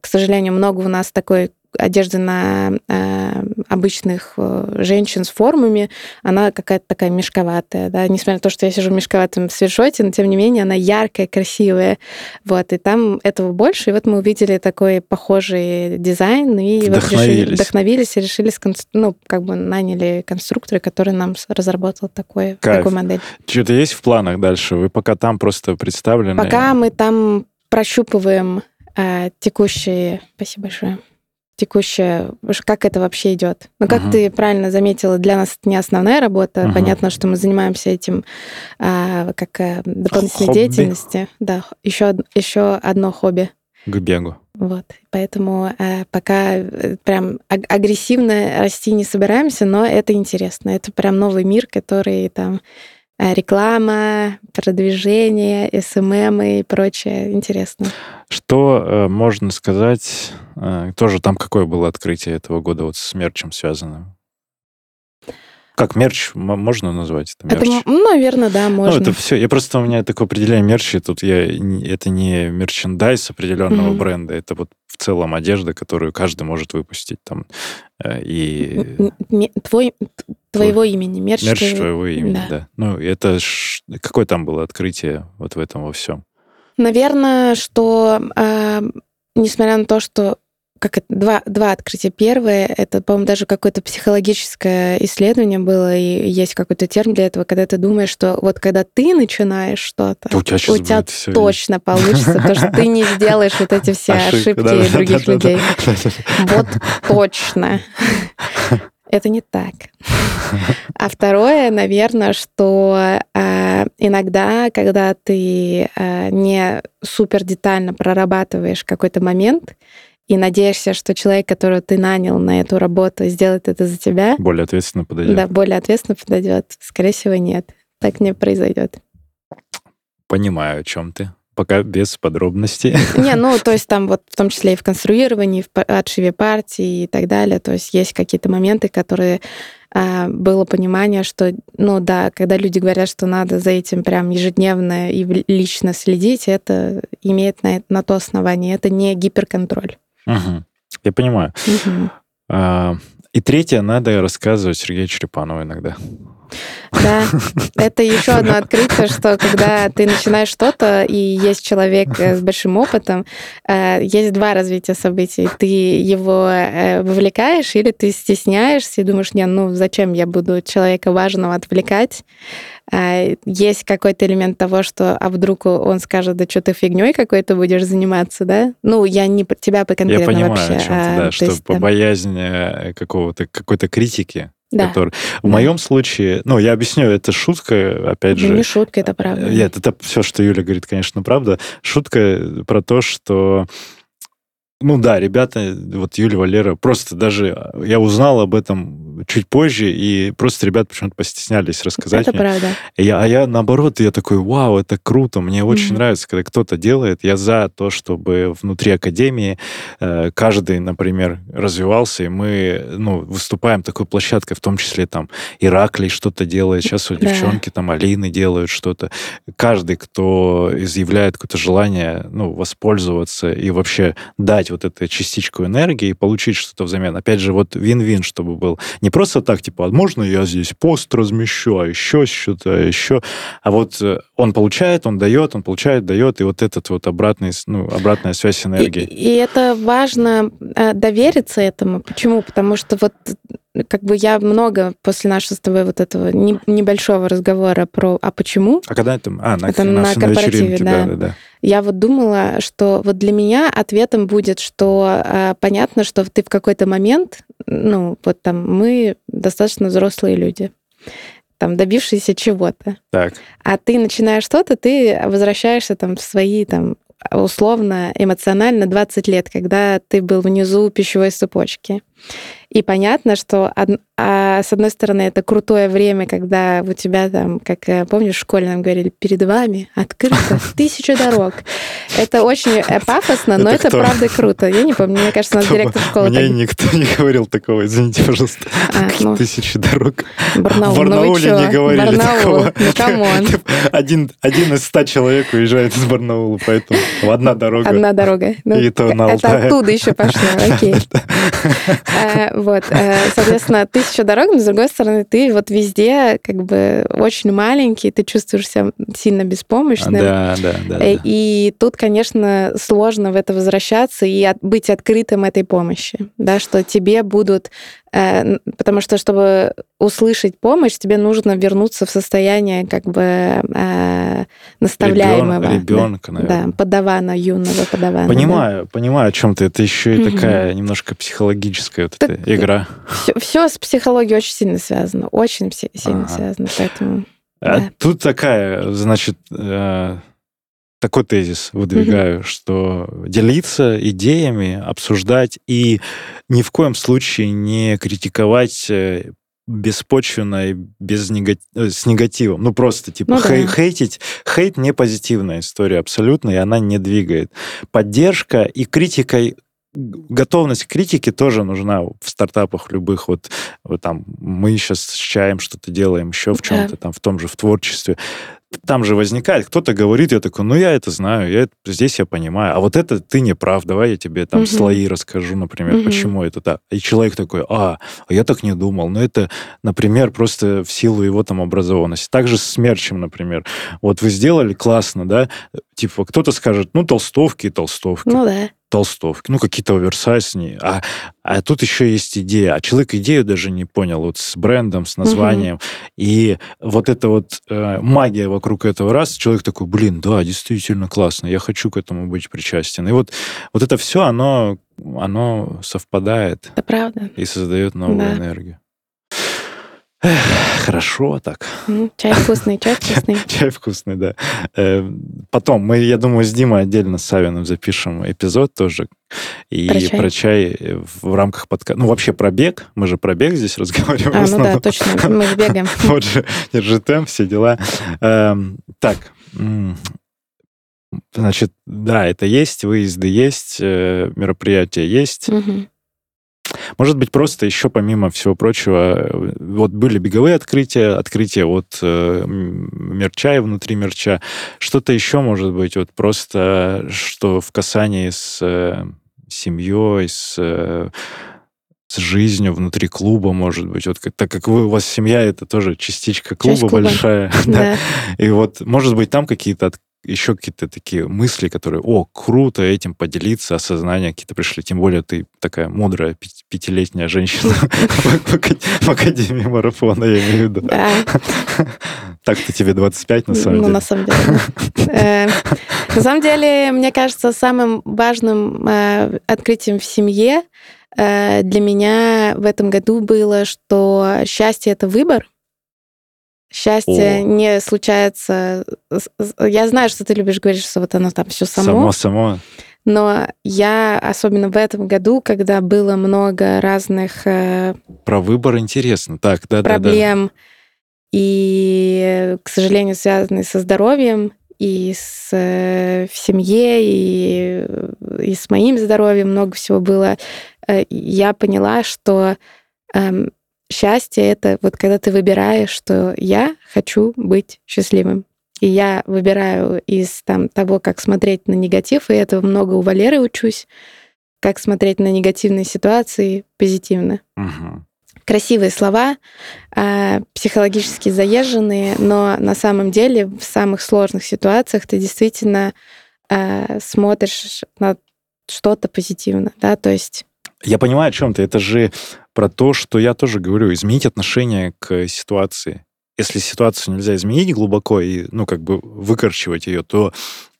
к сожалению, много у нас такой одежды на э, обычных э, женщин с формами, она какая-то такая мешковатая, да, несмотря на то, что я сижу в мешковатом свитшоте, но тем не менее она яркая, красивая, вот, и там этого больше, и вот мы увидели такой похожий дизайн, и вот решили, Вдохновились. вдохновились и решили, сконс- ну, как бы наняли конструктора, который нам разработал такой, Кайф. такую модель. Что-то есть в планах дальше? Вы пока там просто представлены? Пока мы там прощупываем э, текущие... Спасибо большое. Текущее, как это вообще идет. Ну, как Мгм. ты правильно заметила, для нас это не основная работа. Мгм. Понятно, что мы занимаемся этим а, как э, дополнительной Хобби. деятельности. Да, еще, еще одно хобби. К бегу. Вот. Поэтому э, пока э, прям аг- агрессивно расти не собираемся, но это интересно. Это прям новый мир, который там реклама, продвижение, SMM и прочее. Интересно. Что э, можно сказать? э, тоже там какое было открытие этого года вот с мерчем связано? Как мерч можно назвать это мерч? Это, ну, наверное, да, можно. Ну, это все. Я просто у меня такое определение мерча. Тут я это не merchandise определенного Мгм. бренда, это вот в целом одежда, которую каждый может выпустить там. Э, И Твой, твоего имени, мерч. мерч твоего- твоего имени, да. да. Ну, это ж- какое там было открытие вот в этом во всем? Наверное, что а, несмотря на то, что как это, два, два открытия. Первое, это, по-моему, даже какое-то психологическое исследование было, и есть какой-то термин для этого, когда ты думаешь, что вот когда ты начинаешь что-то, У тебя у тебя точно получится, потому что ты не сделаешь вот эти все ошибки других людей. Вот точно. Это не так. А второе, наверное, что э, иногда, когда ты э, не супер детально прорабатываешь какой-то момент и надеешься, что человек, которого ты нанял на эту работу, сделает это за тебя, Более ответственно подойдет. да, более ответственно подойдет. Скорее всего, нет. Так не произойдет. Понимаю, о чем ты. Пока без подробностей. Не, ну, то есть там вот в том числе и в конструировании, в отшиве партии и так далее. То есть есть какие-то моменты, которые а, было понимание, что, ну да, когда люди говорят, что надо за этим прям ежедневно и лично следить, это имеет на, на то основание. Это не гиперконтроль. Мгм. Я понимаю. Мгм. А, И третье, надо рассказывать Сергею Черепанову иногда. Да, это еще одно открытие, что когда ты начинаешь что-то, и есть человек э, с большим опытом, э, есть два развития событий. Ты его э, вовлекаешь, или ты стесняешься и думаешь, не, ну зачем я буду человека важного отвлекать? А, Есть какой-то элемент того, что, а вдруг он скажет, да что ты фигней какой-то будешь заниматься, да? Ну, я не про тебя по Я конкретно понимаю, вообще. о чем ты, а, да, то что есть по там- боязни какого-то, какой-то критики, Да. который... В Да. моем случае, ну, я объясню, это шутка, опять Ну, же. не шутка, это правда. Нет, это все, что Юля говорит, конечно, правда. Шутка про то, что ну да, ребята, вот Юля, Валера, просто даже я узнал об этом чуть позже, и просто ребят почему-то постеснялись рассказать Это мне. правда. Я, а я наоборот, я такой, вау, это круто, мне очень Мгм. нравится, когда кто-то делает. Я за то, чтобы внутри академии э, каждый, например, развивался, и мы, ну, выступаем такой площадкой, в том числе там Ираклий что-то делает, сейчас вот Да. девчонки там Алины делают что-то. Каждый, кто изъявляет какое-то желание, ну, воспользоваться и вообще дать вот эту частичку энергии и получить что-то взамен. Опять же, вот вин-вин, чтобы был. Не просто так, типа, а можно я здесь пост размещу, а еще что-то, а еще. А вот э, он получает, он дает, он получает, дает, и вот этот вот обратный, ну, обратная связь И, энергии. и это важно э, довериться этому. Почему? Потому что вот как бы я много после нашего с тобой вот этого не- небольшого разговора про «а почему?», А когда это? А, на, Это на, на корпоративе, вечеринке, да. да, да, да. я вот думала, что вот для меня ответом будет, что э, понятно, что ты в какой-то момент, ну, вот там мы достаточно взрослые люди, там добившиеся чего-то. Так, А ты начинаешь что-то, ты возвращаешься там в свои там условно, эмоционально 20 лет, когда ты был внизу пищевой цепочки. И понятно, что од- а, с одной стороны это крутое время, когда у тебя там, как э, помнишь, в школе нам говорили, перед вами открыто тысяча дорог. Это очень э, пафосно, но Это правда круто. Я не помню, мне кажется, у нас директор школы Мне так- никто не говорил такого, извините, пожалуйста. А, ну, Тысячи дорог. Барнаул, в Барнауле не говорили Барнаул, такого. ну. Один, один из ста человек уезжает из Барнаула, поэтому одна дорога. Одна дорога. Ну, И то на это оттуда еще пошло, окей. Вот, э, соответственно, тысяча дорог, но с другой стороны, ты вот везде как бы очень маленький, ты чувствуешь себя сильно беспомощным. Да, да, да. Э, да. И тут, конечно, сложно в это возвращаться и от- быть открытым этой помощи, да, что тебе будут, потому что чтобы услышать помощь, тебе нужно вернуться в состояние как бы э, наставляемого, да. Ребенка, наверное. да, подавана юного подавана. Понимаю, понимаю, о чем ты. Это еще и такая немножко психологическая вот эта Так, игра. Все, с психологией очень сильно связано, очень сильно Ага. связано, поэтому. А Да. тут такая, значит, э, такой тезис выдвигаю, что делиться идеями, обсуждать и ни в коем случае не критиковать э, беспочвенно и без нега- э, с негативом. Ну, просто, типа, Ну да. хей- хейтить. Хейт не позитивная история абсолютно, и она не двигает. Поддержка и критикой готовность к критике тоже нужна в стартапах любых. Вот, вот там мы сейчас с чаем что-то делаем, еще в Да. чем-то, там в том же в творчестве. Там же возникает, кто-то говорит, я такой, ну я это знаю, я здесь я понимаю, а вот это ты не прав, давай я тебе там Мгм. слои расскажу, например, Мгм. почему это так. И человек такой, а, а я так не думал, но это, например, просто в силу его там образованности. Также с мерчем, например. Вот вы сделали классно, да, типа кто-то скажет, ну толстовки и толстовки Ну да. Толстовки, ну, какие-то оверсайз. не- А, а тут еще есть идея. А человек идею даже не понял, вот с брендом, с названием. И вот эта вот э, магия вокруг этого раз, человек такой, блин, да, действительно классно, я хочу к этому быть причастен. И вот, вот это все, оно, оно совпадает Это правда. и создает новую Да. энергию. Эх, хорошо так. М, Чай вкусный, чай вкусный. Чай вкусный, да. Э, Потом мы, я думаю, с Димой отдельно с Савиным запишем эпизод тоже. И Про чай? про чай в рамках подкаста. Ну, вообще про бег. Мы же про бег здесь разговариваем. А, ну да, точно, мы же бегаем. Вот же, держи темп, все дела. Эм, Так, значит, да, это есть, выезды есть, э, мероприятия есть. Может быть, просто еще помимо всего прочего, э, вот были беговые открытия, открытия от э, мерча и внутри мерча. Что-то еще может быть, вот просто что в касании с э, семьей, с, э, с жизнью внутри клуба, может быть. Вот так как вы, у вас семья, это тоже частичка клуба, Часть клуба. большая. да. Да. И вот, может быть, там какие-то еще какие-то такие мысли, которые, о, круто этим поделиться, осознания какие-то пришли. Тем более ты такая мудрая пяти- пятилетняя женщина в ака- в Академии марафона, я имею в виду. Так-то тебе 25, на самом ну, деле. на самом деле. На самом деле, мне кажется, самым важным э, открытием в семье э, для меня в этом году было, что счастье это выбор. Счастье О. не случается. Я знаю, что ты любишь говорить, что вот оно там все само. Само, само. Но я, особенно в этом году, когда было много разных э, Про выбор интересно. Так, да, да, да. проблем, и, к сожалению, связанные со здоровьем, и с, э, в семье, и, и с моим здоровьем много всего было, э, я поняла, что эм, счастье это вот когда ты выбираешь, что я хочу быть счастливым. И я выбираю из там, того, как смотреть на негатив, и этого много у Валеры учусь, как смотреть на негативные ситуации позитивно. Мгм. Красивые слова, а, психологически заезженные, но на самом деле в самых сложных ситуациях ты действительно а, смотришь на что-то позитивно, да, то есть Я понимаю, о чем ты. Это же про то, что я тоже говорю, изменить отношение к ситуации. Если ситуацию нельзя изменить глубоко и, ну, как бы выкорчевать ее, то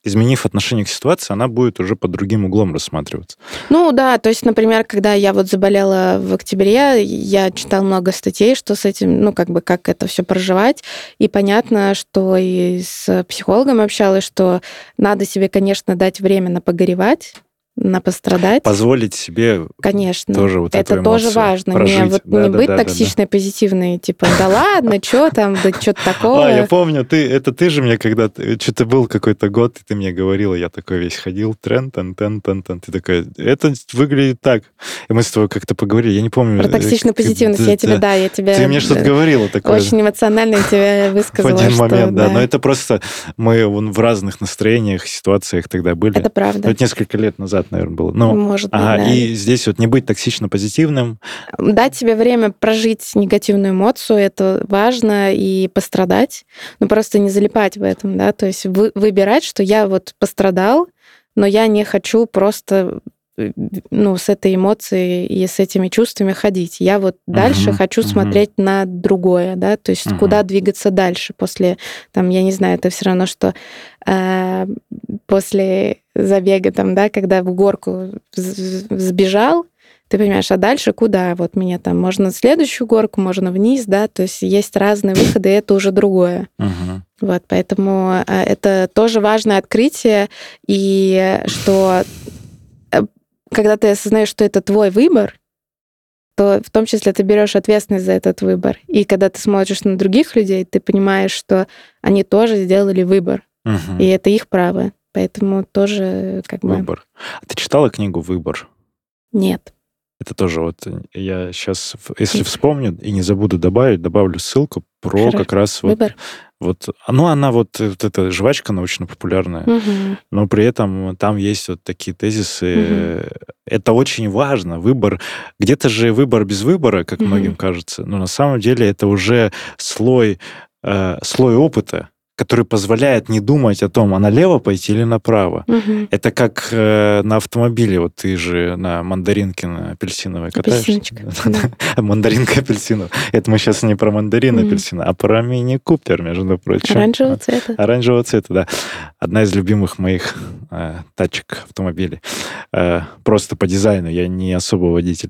изменив отношение к ситуации, она будет уже под другим углом рассматриваться. Ну да, то есть, например, когда я вот заболела в октябре, я читала много статей, что с этим, ну как бы как это все проживать, и понятно, что и с психологом общалась, что надо себе, конечно, дать время на погоревать, на пострадать. Позволить себе Конечно. тоже вот это эту тоже важно. прожить. Не, вот, Да, не да, быть да, да, да. токсичной, позитивной, типа, да ладно, что там, да что-то такого. А, я помню, ты, это ты же мне когда что-то был какой-то год, и ты мне говорила, я такой весь ходил, трен, тен, тен, тен, тен. Ты такая, это выглядит так. И мы с тобой как-то поговорили, я не помню. Про э, токсичную позитивность я тебе, да. я тебе Ты мне что-то э, говорила такое. очень эмоционально тебе в высказала, один что, момент, да. Но это просто мы в разных настроениях, ситуациях тогда были. это правда. несколько лет назад, наверное, было. Ну, Может быть, ага, да. и здесь вот не быть токсично позитивным. Дать себе время прожить негативную эмоцию, это важно, и пострадать, но просто не залипать в этом, да, то есть вы- выбирать, что я вот пострадал, но я не хочу просто ну, с этой эмоцией и с этими чувствами ходить. Я вот дальше Мгм, хочу мгм. смотреть на другое, да, то есть Мгм. куда двигаться дальше после, там, я не знаю, это все равно, что э, после забега, там, да, когда в горку сбежал, ты понимаешь, а дальше куда? Вот мне там можно следующую горку, можно вниз, да, то есть есть разные выходы, и это уже другое. Мгм. Вот, поэтому э, это тоже важное открытие, и что э, когда ты осознаешь, что это твой выбор, то в том числе ты берешь ответственность за этот выбор. И когда ты смотришь на других людей, ты понимаешь, что они тоже сделали выбор, Мгм. и это их право. Поэтому тоже как бы Выбор. А ты читала книгу «Выбор»? нет. Это тоже вот э, я сейчас, если вспомню и не забуду добавить, добавлю ссылку про Хорошо. как раз вот, Выбор. вот, ну она вот, э, вот эта жвачка научно-популярная, Мгм. но при этом там есть вот такие тезисы. Э, Это очень важно. Выбор, где-то же выбор без выбора, как Мгм. многим кажется, но на самом деле это уже слой, э, слой опыта, который позволяет не думать о том, а налево пойти или направо. Мгм. Это как э, на автомобиле, вот ты же на мандаринке на апельсиновой катаешься. Да. Мандаринка апельсиновая. Это мы сейчас не про мандарин Мгм. апельсина, а про мини-купер, между прочим. Оранжевого цвета. Оранжевого цвета, да. Одна из любимых моих э, тачек автомобилей. Э, просто по дизайну, я не особо водитель.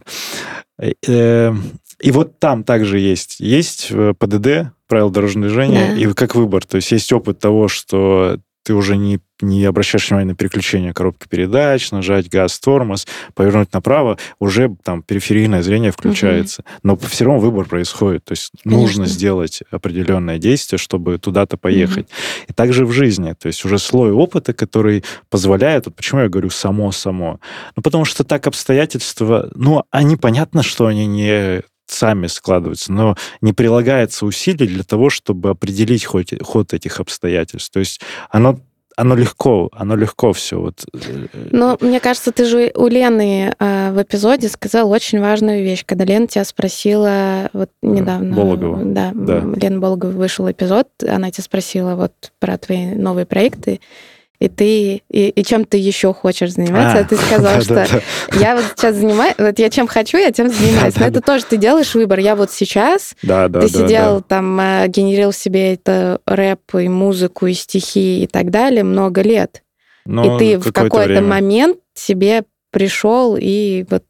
Э, э, и вот там также есть. Есть ПДД, правила дорожного движения, Да. и как выбор. То есть есть опыт того, что ты уже не, не обращаешь внимания на переключение коробки передач, нажать газ, тормоз, повернуть направо, уже там периферийное зрение включается. Но все равно выбор происходит. То есть нужно Конечно. сделать определенное действие, чтобы туда-то поехать. И также в жизни. То есть уже слой опыта, который позволяет... Вот почему я говорю само-само? Ну, потому что так обстоятельства... Ну, они, понятно, что они не сами складываются, но не прилагается усилий для того, чтобы определить хоть, ход этих обстоятельств. То есть оно, оно легко, оно легко все. Вот, э, Но мне кажется, ты же у Лены э, в эпизоде сказал очень важную вещь, когда Лена тебя спросила вот недавно. Болохова. Да, Да. Лена Болгова вышел эпизод, она тебя спросила вот про твои новые проекты, и ты и, и чем ты еще хочешь заниматься, А, а ты сказал, что да-да-да. я вот сейчас занимаюсь, вот я чем хочу, я тем занимаюсь. Но это тоже ты делаешь выбор. Я вот сейчас Да, да, ты да, сидел да. там, э, генерил себе это рэп и музыку, и стихи и так далее много лет. Но и ты в какой-то момент себе пришел и вот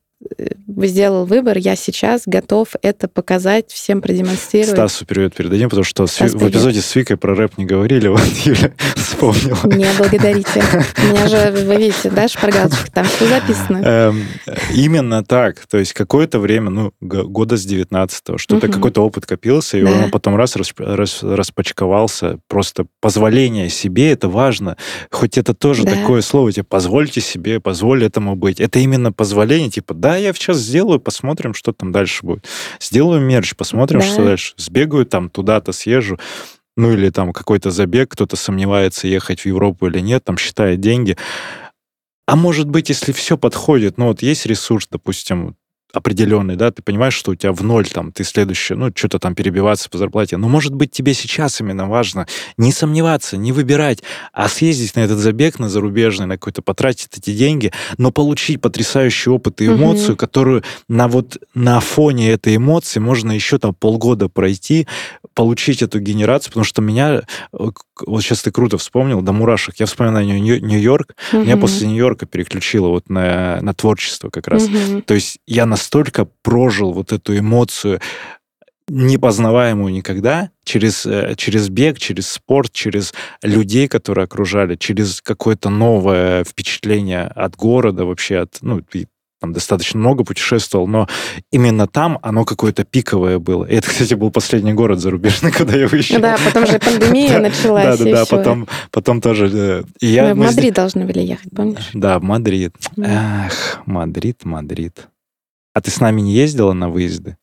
сделал выбор, я сейчас готов это показать, всем продемонстрировать. Стасу привет передадим, потому что Стас, в эпизоде с Викой про рэп не говорили, вот Юля вспомнила. Не благодарите. У меня же, вы видите, да, шпаргалочка, там все записано. Эм, именно так. То есть какое-то время, ну, года с 19-го, что-то, какой-то опыт копился, и он потом раз распачковался. Просто позволение себе, это важно. Хоть это тоже такое слово, тебе позвольте себе, позволь этому быть. Это именно позволение, типа, да, я сейчас сделаю, посмотрим, что там дальше будет. Сделаю мерч, посмотрим, что дальше. Сбегаю там туда-то, съезжу ну или там какой-то забег, кто-то сомневается, ехать в Европу или нет, там считает деньги. А может быть, если все подходит, ну вот есть ресурс, допустим, определенный, да, ты понимаешь, что у тебя в ноль там, ты следующий, ну, что-то там перебиваться по зарплате. Но, может быть, тебе сейчас именно важно не сомневаться, не выбирать, а съездить на этот забег, на зарубежный, на какой-то, потратить эти деньги, но получить потрясающий опыт и эмоцию, угу. которую на вот на фоне этой эмоции можно еще там полгода пройти, получить эту генерацию, потому что меня, э, вот сейчас ты круто вспомнил, до мурашек, я вспоминаю Нью-Йорк, угу. меня после Нью-Йорка переключило вот на, на творчество как раз. Угу. То есть я на настолько прожил вот эту эмоцию, непознаваемую никогда, через, э, через бег, через спорт, через людей, которые окружали, через какое-то новое впечатление от города, вообще от, ну, там достаточно много путешествовал, но именно там оно какое-то пиковое было. И это, кстати, был последний город зарубежный, когда я выезжал. Да, потом же пандемия началась. Да, да, да, потом, потом тоже... Э, мы в Мадрид должны были ехать, помнишь? Да, в Мадрид. Эх, Мадрид, Мадрид. А ты с нами не ездила на выезды?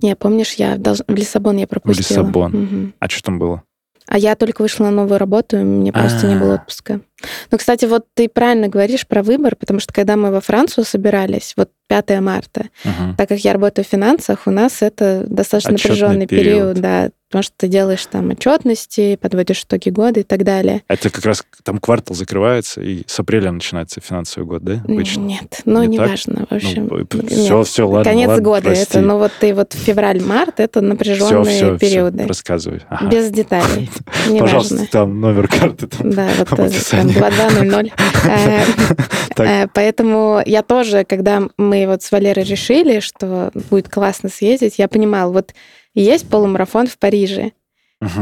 Не, помнишь, я в Лиссабон я пропустила. В Лиссабон. Угу. А что там было? А я только вышла на новую работу, и мне просто не было отпуска. Ну, кстати, вот ты правильно говоришь про выбор, потому что когда мы во Францию собирались, вот 5 марта, угу. так как я работаю в финансах, у нас это достаточно напряженный период, период да, потому что ты делаешь там отчетности, подводишь итоги года и так далее. Это как раз там квартал закрывается, и с апреля начинается финансовый год, да? Обычно? Нет, ну не неважно. В общем, ну, все, нет. все, ладно. Конец ладно, года прости. это, ну вот ты вот февраль-март это напряженные все, все, периоды. Все, рассказывай. Ага. Без деталей. Пожалуйста, там номер карты. Там, да, вот там 2200. Э, э, поэтому я тоже, когда мы вот с Валерой решили, что будет классно съездить, я понимала, вот есть полумарафон в Париже.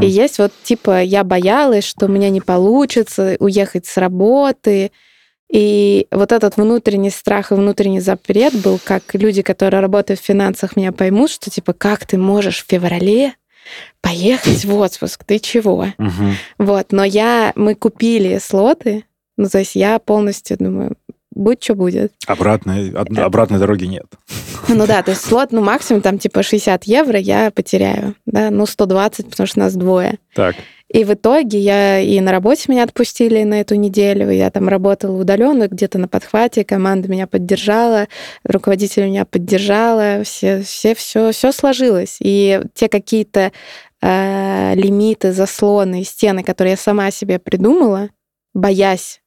И есть вот типа я боялась, что у меня не получится уехать с работы. И вот этот внутренний страх и внутренний запрет был, как люди, которые работают в финансах, меня поймут, что типа как ты можешь в феврале поехать в отпуск, ты чего? Угу. Вот, но я, мы купили слоты, ну то есть я полностью думаю, будь что будет. Обратной, обратной дороги нет. Ну да, то есть слот, ну максимум там типа 60 евро я потеряю, да, ну 120, потому что нас двое. Так. И в итоге я и на работе меня отпустили на эту неделю, я там работала удаленно, где-то на подхвате, команда меня поддержала, руководитель меня поддержала, все, все, все, все сложилось. И те какие-то э, лимиты, заслоны, стены, которые я сама себе придумала, боясь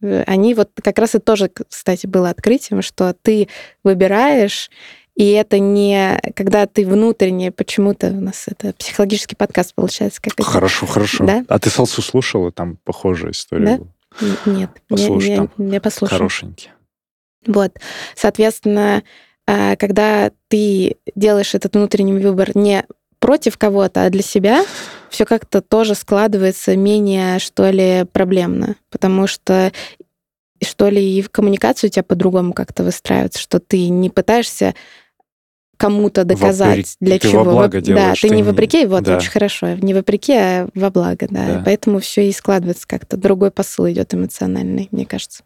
они вот как раз и тоже, кстати, было открытием, что ты выбираешь, и это не когда ты внутренне почему-то у нас это психологический подкаст получается. Как хорошо, это. хорошо. Да? А ты Салсу слушала? Там похожая история да? была. Нет, Послушай, не, не, не послушала. Хорошенький. Вот, соответственно, а, когда ты делаешь этот внутренний выбор не против кого-то, а для себя, все как-то тоже складывается менее, что ли, проблемно. Потому что что ли, и в коммуникацию у тебя по-другому как-то выстраивается, что ты не пытаешься кому-то доказать, вопреки, для ты чего. Во благо делаешь, да, ты, не вопреки, вот да. очень хорошо, не вопреки, а во благо, да. да. Поэтому все и складывается как-то. Другой посыл идет эмоциональный, мне кажется.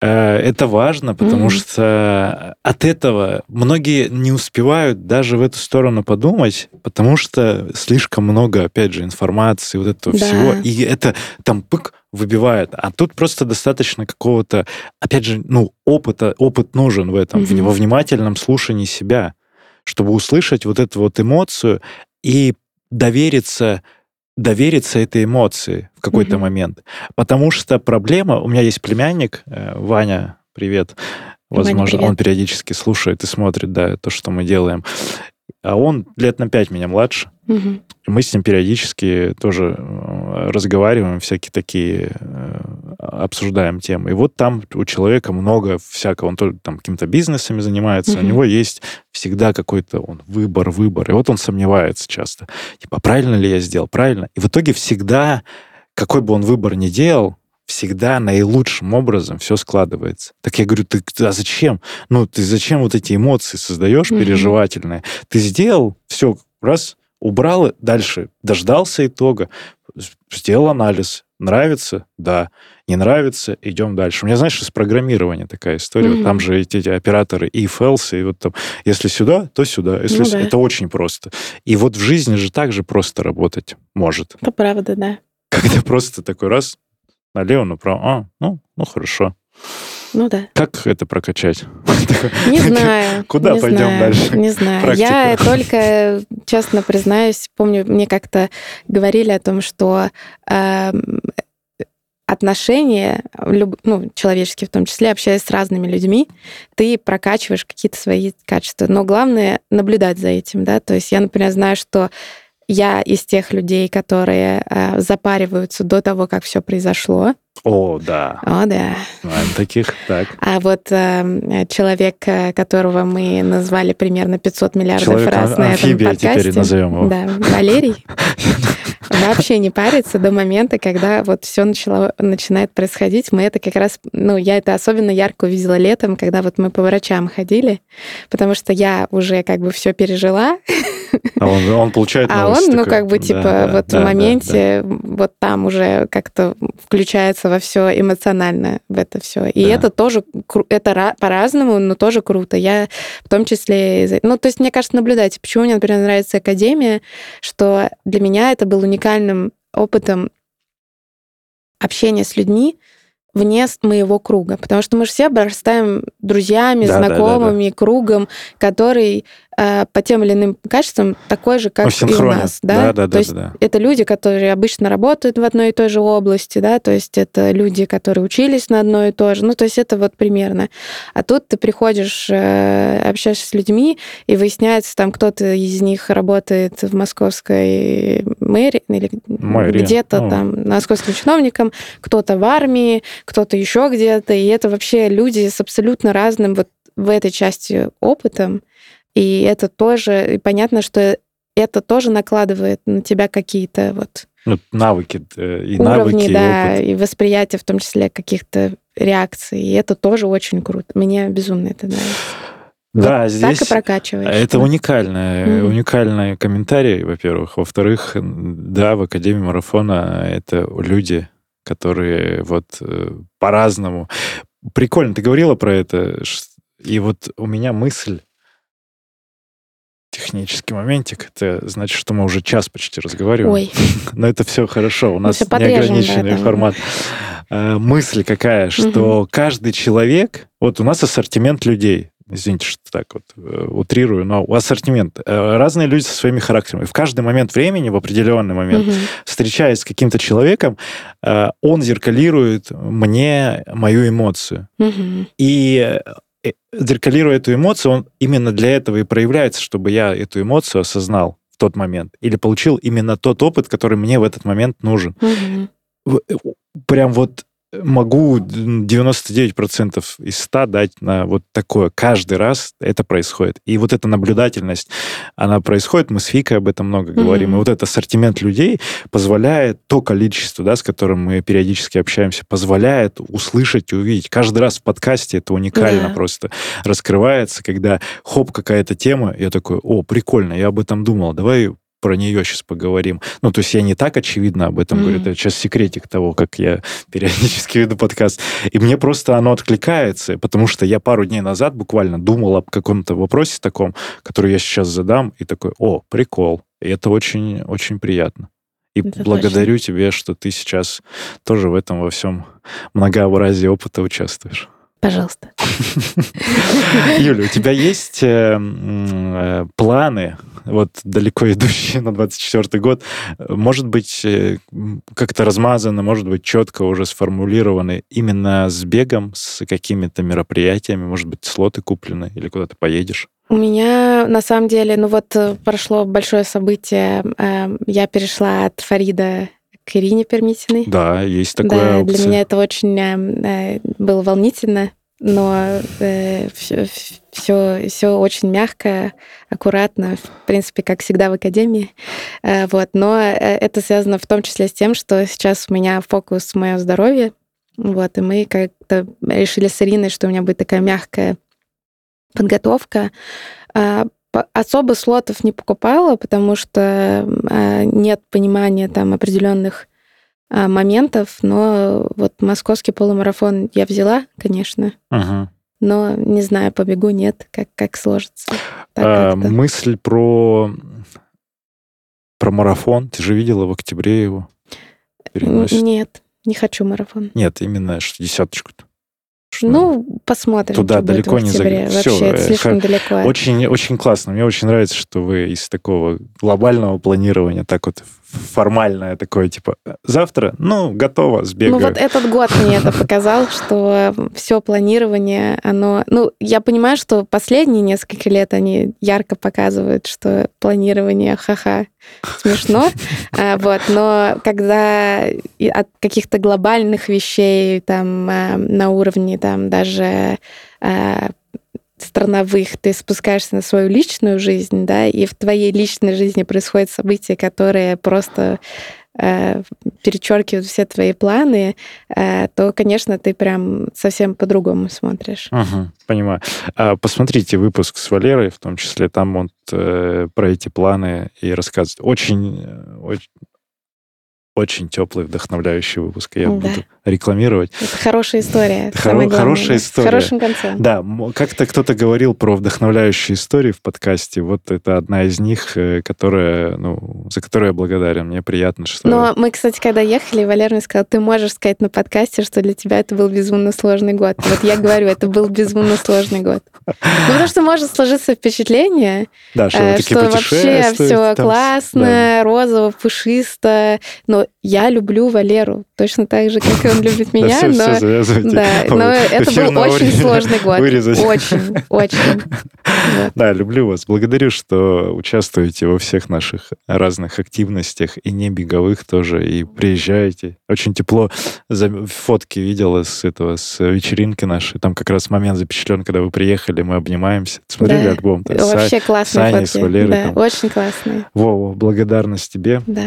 Э, это важно, потому mm-hmm. что от этого многие не успевают даже в эту сторону подумать, потому что слишком много, опять же, информации, вот этого да. всего, и это там пык выбивает. А тут просто достаточно какого-то, опять же, ну, опыта, опыт нужен в этом, mm-hmm. во внимательном слушании себя, чтобы услышать вот эту вот эмоцию и довериться довериться этой эмоции в какой-то mm-hmm. момент. Потому что проблема... У меня есть племянник, э, Ваня, привет. Возможно, Ваня, привет. он периодически слушает и смотрит, да, то, что мы делаем. А он лет на пять меня младше. Мгм. Мы с ним периодически тоже э, разговариваем, всякие такие э, обсуждаем темы. И вот там у человека много всякого, он тоже там какими-то бизнесами занимается, у Мгм. него есть всегда какой-то он выбор, выбор. И вот он сомневается часто. Типа, правильно ли я сделал? Правильно? И в итоге всегда, какой бы он выбор ни делал, всегда наилучшим образом все складывается. Так я говорю, ты а зачем? Ну, ты зачем вот эти эмоции создаешь Мгм. переживательные? Ты сделал, все, раз, убрал, дальше дождался итога, сделал анализ. Нравится? Да. Не нравится? Идем дальше. У меня, знаешь, из программирования такая история. Вот Мгм. там же эти, эти операторы if, else, и вот там, если сюда, то сюда. Если Ну с- да. Это очень просто. И вот в жизни же так же просто работать может. Это правда, да. Когда просто такой раз, налево, направо, а, ну, ну хорошо. Ну да. Как это прокачать? Не знаю. Куда не пойдем знаю, дальше? Не знаю. Практика. Я только, честно признаюсь, помню, мне как-то говорили о том, что эм, отношения, ну, человеческие в том числе, общаясь с разными людьми, ты прокачиваешь какие-то свои качества. Но главное наблюдать за этим, да. То есть я, например, знаю, что я из тех людей, которые э, запариваются до того, как все произошло. О, да. О, да. Знаем таких. Так. А вот э, человек, которого мы назвали примерно 500 миллиардов Человек раз на этом подкасте, теперь назовем его. да, Валерий, вообще не парится до момента, когда вот все начало, начинает происходить. Мы это как раз, ну, я это особенно ярко увидела летом, когда вот мы по врачам ходили, потому что я уже как бы все пережила, А он, он получает а он, ну, такой, как бы, да, типа, да, вот да, в да, моменте, вот там уже как-то включается во все эмоционально в это все. И Да. это тоже, это ра- по-разному, но тоже круто. Я в том числе, ну, то есть, мне кажется, наблюдайте, почему мне, например, нравится Академия, что для меня это был уникальным опытом общения с людьми, вне моего круга. Потому что мы же все обрастаем друзьями, Да, да, да, да. знакомыми, кругом, который э, по тем или иным качествам такой же, как и у нас. Да? Да, да, То да, есть да, да. это люди, которые обычно работают в одной и той же области, да, то есть это люди, которые учились на одно и то же, ну, то есть это вот примерно. А тут ты приходишь, э, общаешься с людьми, и выясняется, там кто-то из них работает в московской мэрии, или Мэрии, где-то ну. там московским чиновником, кто-то в армии, кто-то еще где-то, и это вообще люди с абсолютно разным вот в этой части опытом, и это тоже, и понятно, что это тоже накладывает на тебя какие-то вот Ну, навыки э, и уровни, навыки, и да, опыт. и восприятие в том числе каких-то реакций, и это тоже очень круто. Мне безумно это нравится. Да, Вот здесь Так и прокачиваешь. это да. уникальный, Мгм. уникальный комментарий, во-первых. Во-вторых, да, в Академии марафона это люди, которые вот э, по-разному. Прикольно, ты говорила про это, и вот у меня мысль технический моментик. Это значит, что мы уже час почти разговариваем. Ой, Но это все хорошо. У нас неограниченный формат. Э, Мысль какая, что каждый человек... Вот у нас ассортимент людей. Извините, что так вот э, утрирую, но ассортимент. Э, Разные люди со своими характерами. В каждый момент времени, в определенный момент, встречаясь с каким-то человеком, он зеркалирует мне мою эмоцию. И зеркалируя эту эмоцию, он именно для этого и проявляется, чтобы я эту эмоцию осознал в тот момент или получил именно тот опыт, который мне в этот момент нужен. Э, Прям вот могу 99% из 100 дать на вот такое. Каждый раз это происходит. И вот эта наблюдательность, она происходит. Мы с Викой об этом много говорим. Мгм. И вот этот ассортимент людей позволяет, то количество, да, с которым мы периодически общаемся, позволяет услышать и увидеть. Каждый раз в подкасте это уникально Да. просто раскрывается, когда хоп, какая-то тема, я такой, о, прикольно, я об этом думал, давай про нее сейчас поговорим. Ну, то есть я не так очевидно об этом говорю, Мгм. это сейчас секретик того, как я периодически веду подкаст. И мне просто оно откликается, потому что я пару дней назад буквально думал об каком-то вопросе таком, который я сейчас задам, и такой, о, прикол. И это очень, очень приятно. И Это благодарю тебя, что ты сейчас тоже в этом во всем многообразии опыта участвуешь. Пожалуйста. Юля, у тебя есть э, э, планы, вот далеко идущие на 24 год, может быть, э, как-то размазаны, может быть, четко уже сформулированы именно с бегом, с какими-то мероприятиями, может быть, слоты куплены или куда ты поедешь? У меня, на самом деле, ну вот прошло большое событие. Э, я перешла от Фарида к Ирине Пермитиной. Да, есть такое. Да, опция. для меня это очень э, было волнительно, но э, все, все, все очень мягко, аккуратно, в принципе, как всегда в академии. Э, вот, но это связано в том числе с тем, что сейчас у меня фокус мое здоровье, вот, и мы как-то решили с Ириной, что у меня будет такая мягкая подготовка. Особо слотов не покупала, потому что а, нет понимания там определенных а, моментов, но вот московский полумарафон я взяла, конечно, угу. но не знаю, побегу, нет, как, как сложится. а, мысль про, про марафон, ты же видела в октябре его? Переносит. Нет, не хочу марафон. Нет, именно что десяточку-то. Ну, посмотрим. Туда далеко не заглянем. Вообще, Все, это слишком далеко. Очень, очень классно. Мне очень нравится, что вы из такого глобального планирования так вот формальное такое, типа, завтра, ну, готово, сбегаю. Ну, вот этот год мне это показал, что все планирование, оно... Ну, я понимаю, что последние несколько лет они ярко показывают, что планирование, ха-ха, смешно, а, вот, но когда от каких-то глобальных вещей там а, на уровне там даже а, страновых, ты спускаешься на свою личную жизнь, да, и в твоей личной жизни происходят события, которые просто э, перечеркивают все твои планы, э, то, конечно, ты прям совсем по-другому смотришь. Угу, понимаю. А, посмотрите выпуск с Валерой, в том числе, там он э, про эти планы и рассказывает. Очень, э, очень очень теплый, вдохновляющий выпуск. Я да. буду рекламировать. Это хорошая история. Это Хоро- хорошая история. С хорошим концом. Да, как-то кто-то говорил про вдохновляющие истории в подкасте. Вот это одна из них, э, которая, ну, за которую я благодарен. Мне приятно, что... Но мы, кстати, когда ехали, Валер мне сказал, ты можешь сказать на подкасте, что для тебя это был безумно сложный год. Вот я говорю, это был безумно сложный год. Ну, потому что может сложиться впечатление, да, что, э, что вообще все классно, розово, пушисто, но я люблю Валеру точно так же, как и он любит меня, но, да, но это был очень сложный год. Вырезать. Очень, очень. Да, люблю вас. Благодарю, что участвуете во всех наших разных активностях и не беговых тоже, и приезжаете. Очень тепло. Фотки видела с этого, с вечеринки нашей. Там как раз момент запечатлен, когда вы приехали, мы обнимаемся. Смотрели да. альбом? Вообще классные фотки. с Валерой. Да, там. очень классные. Вова, благодарность тебе. Да.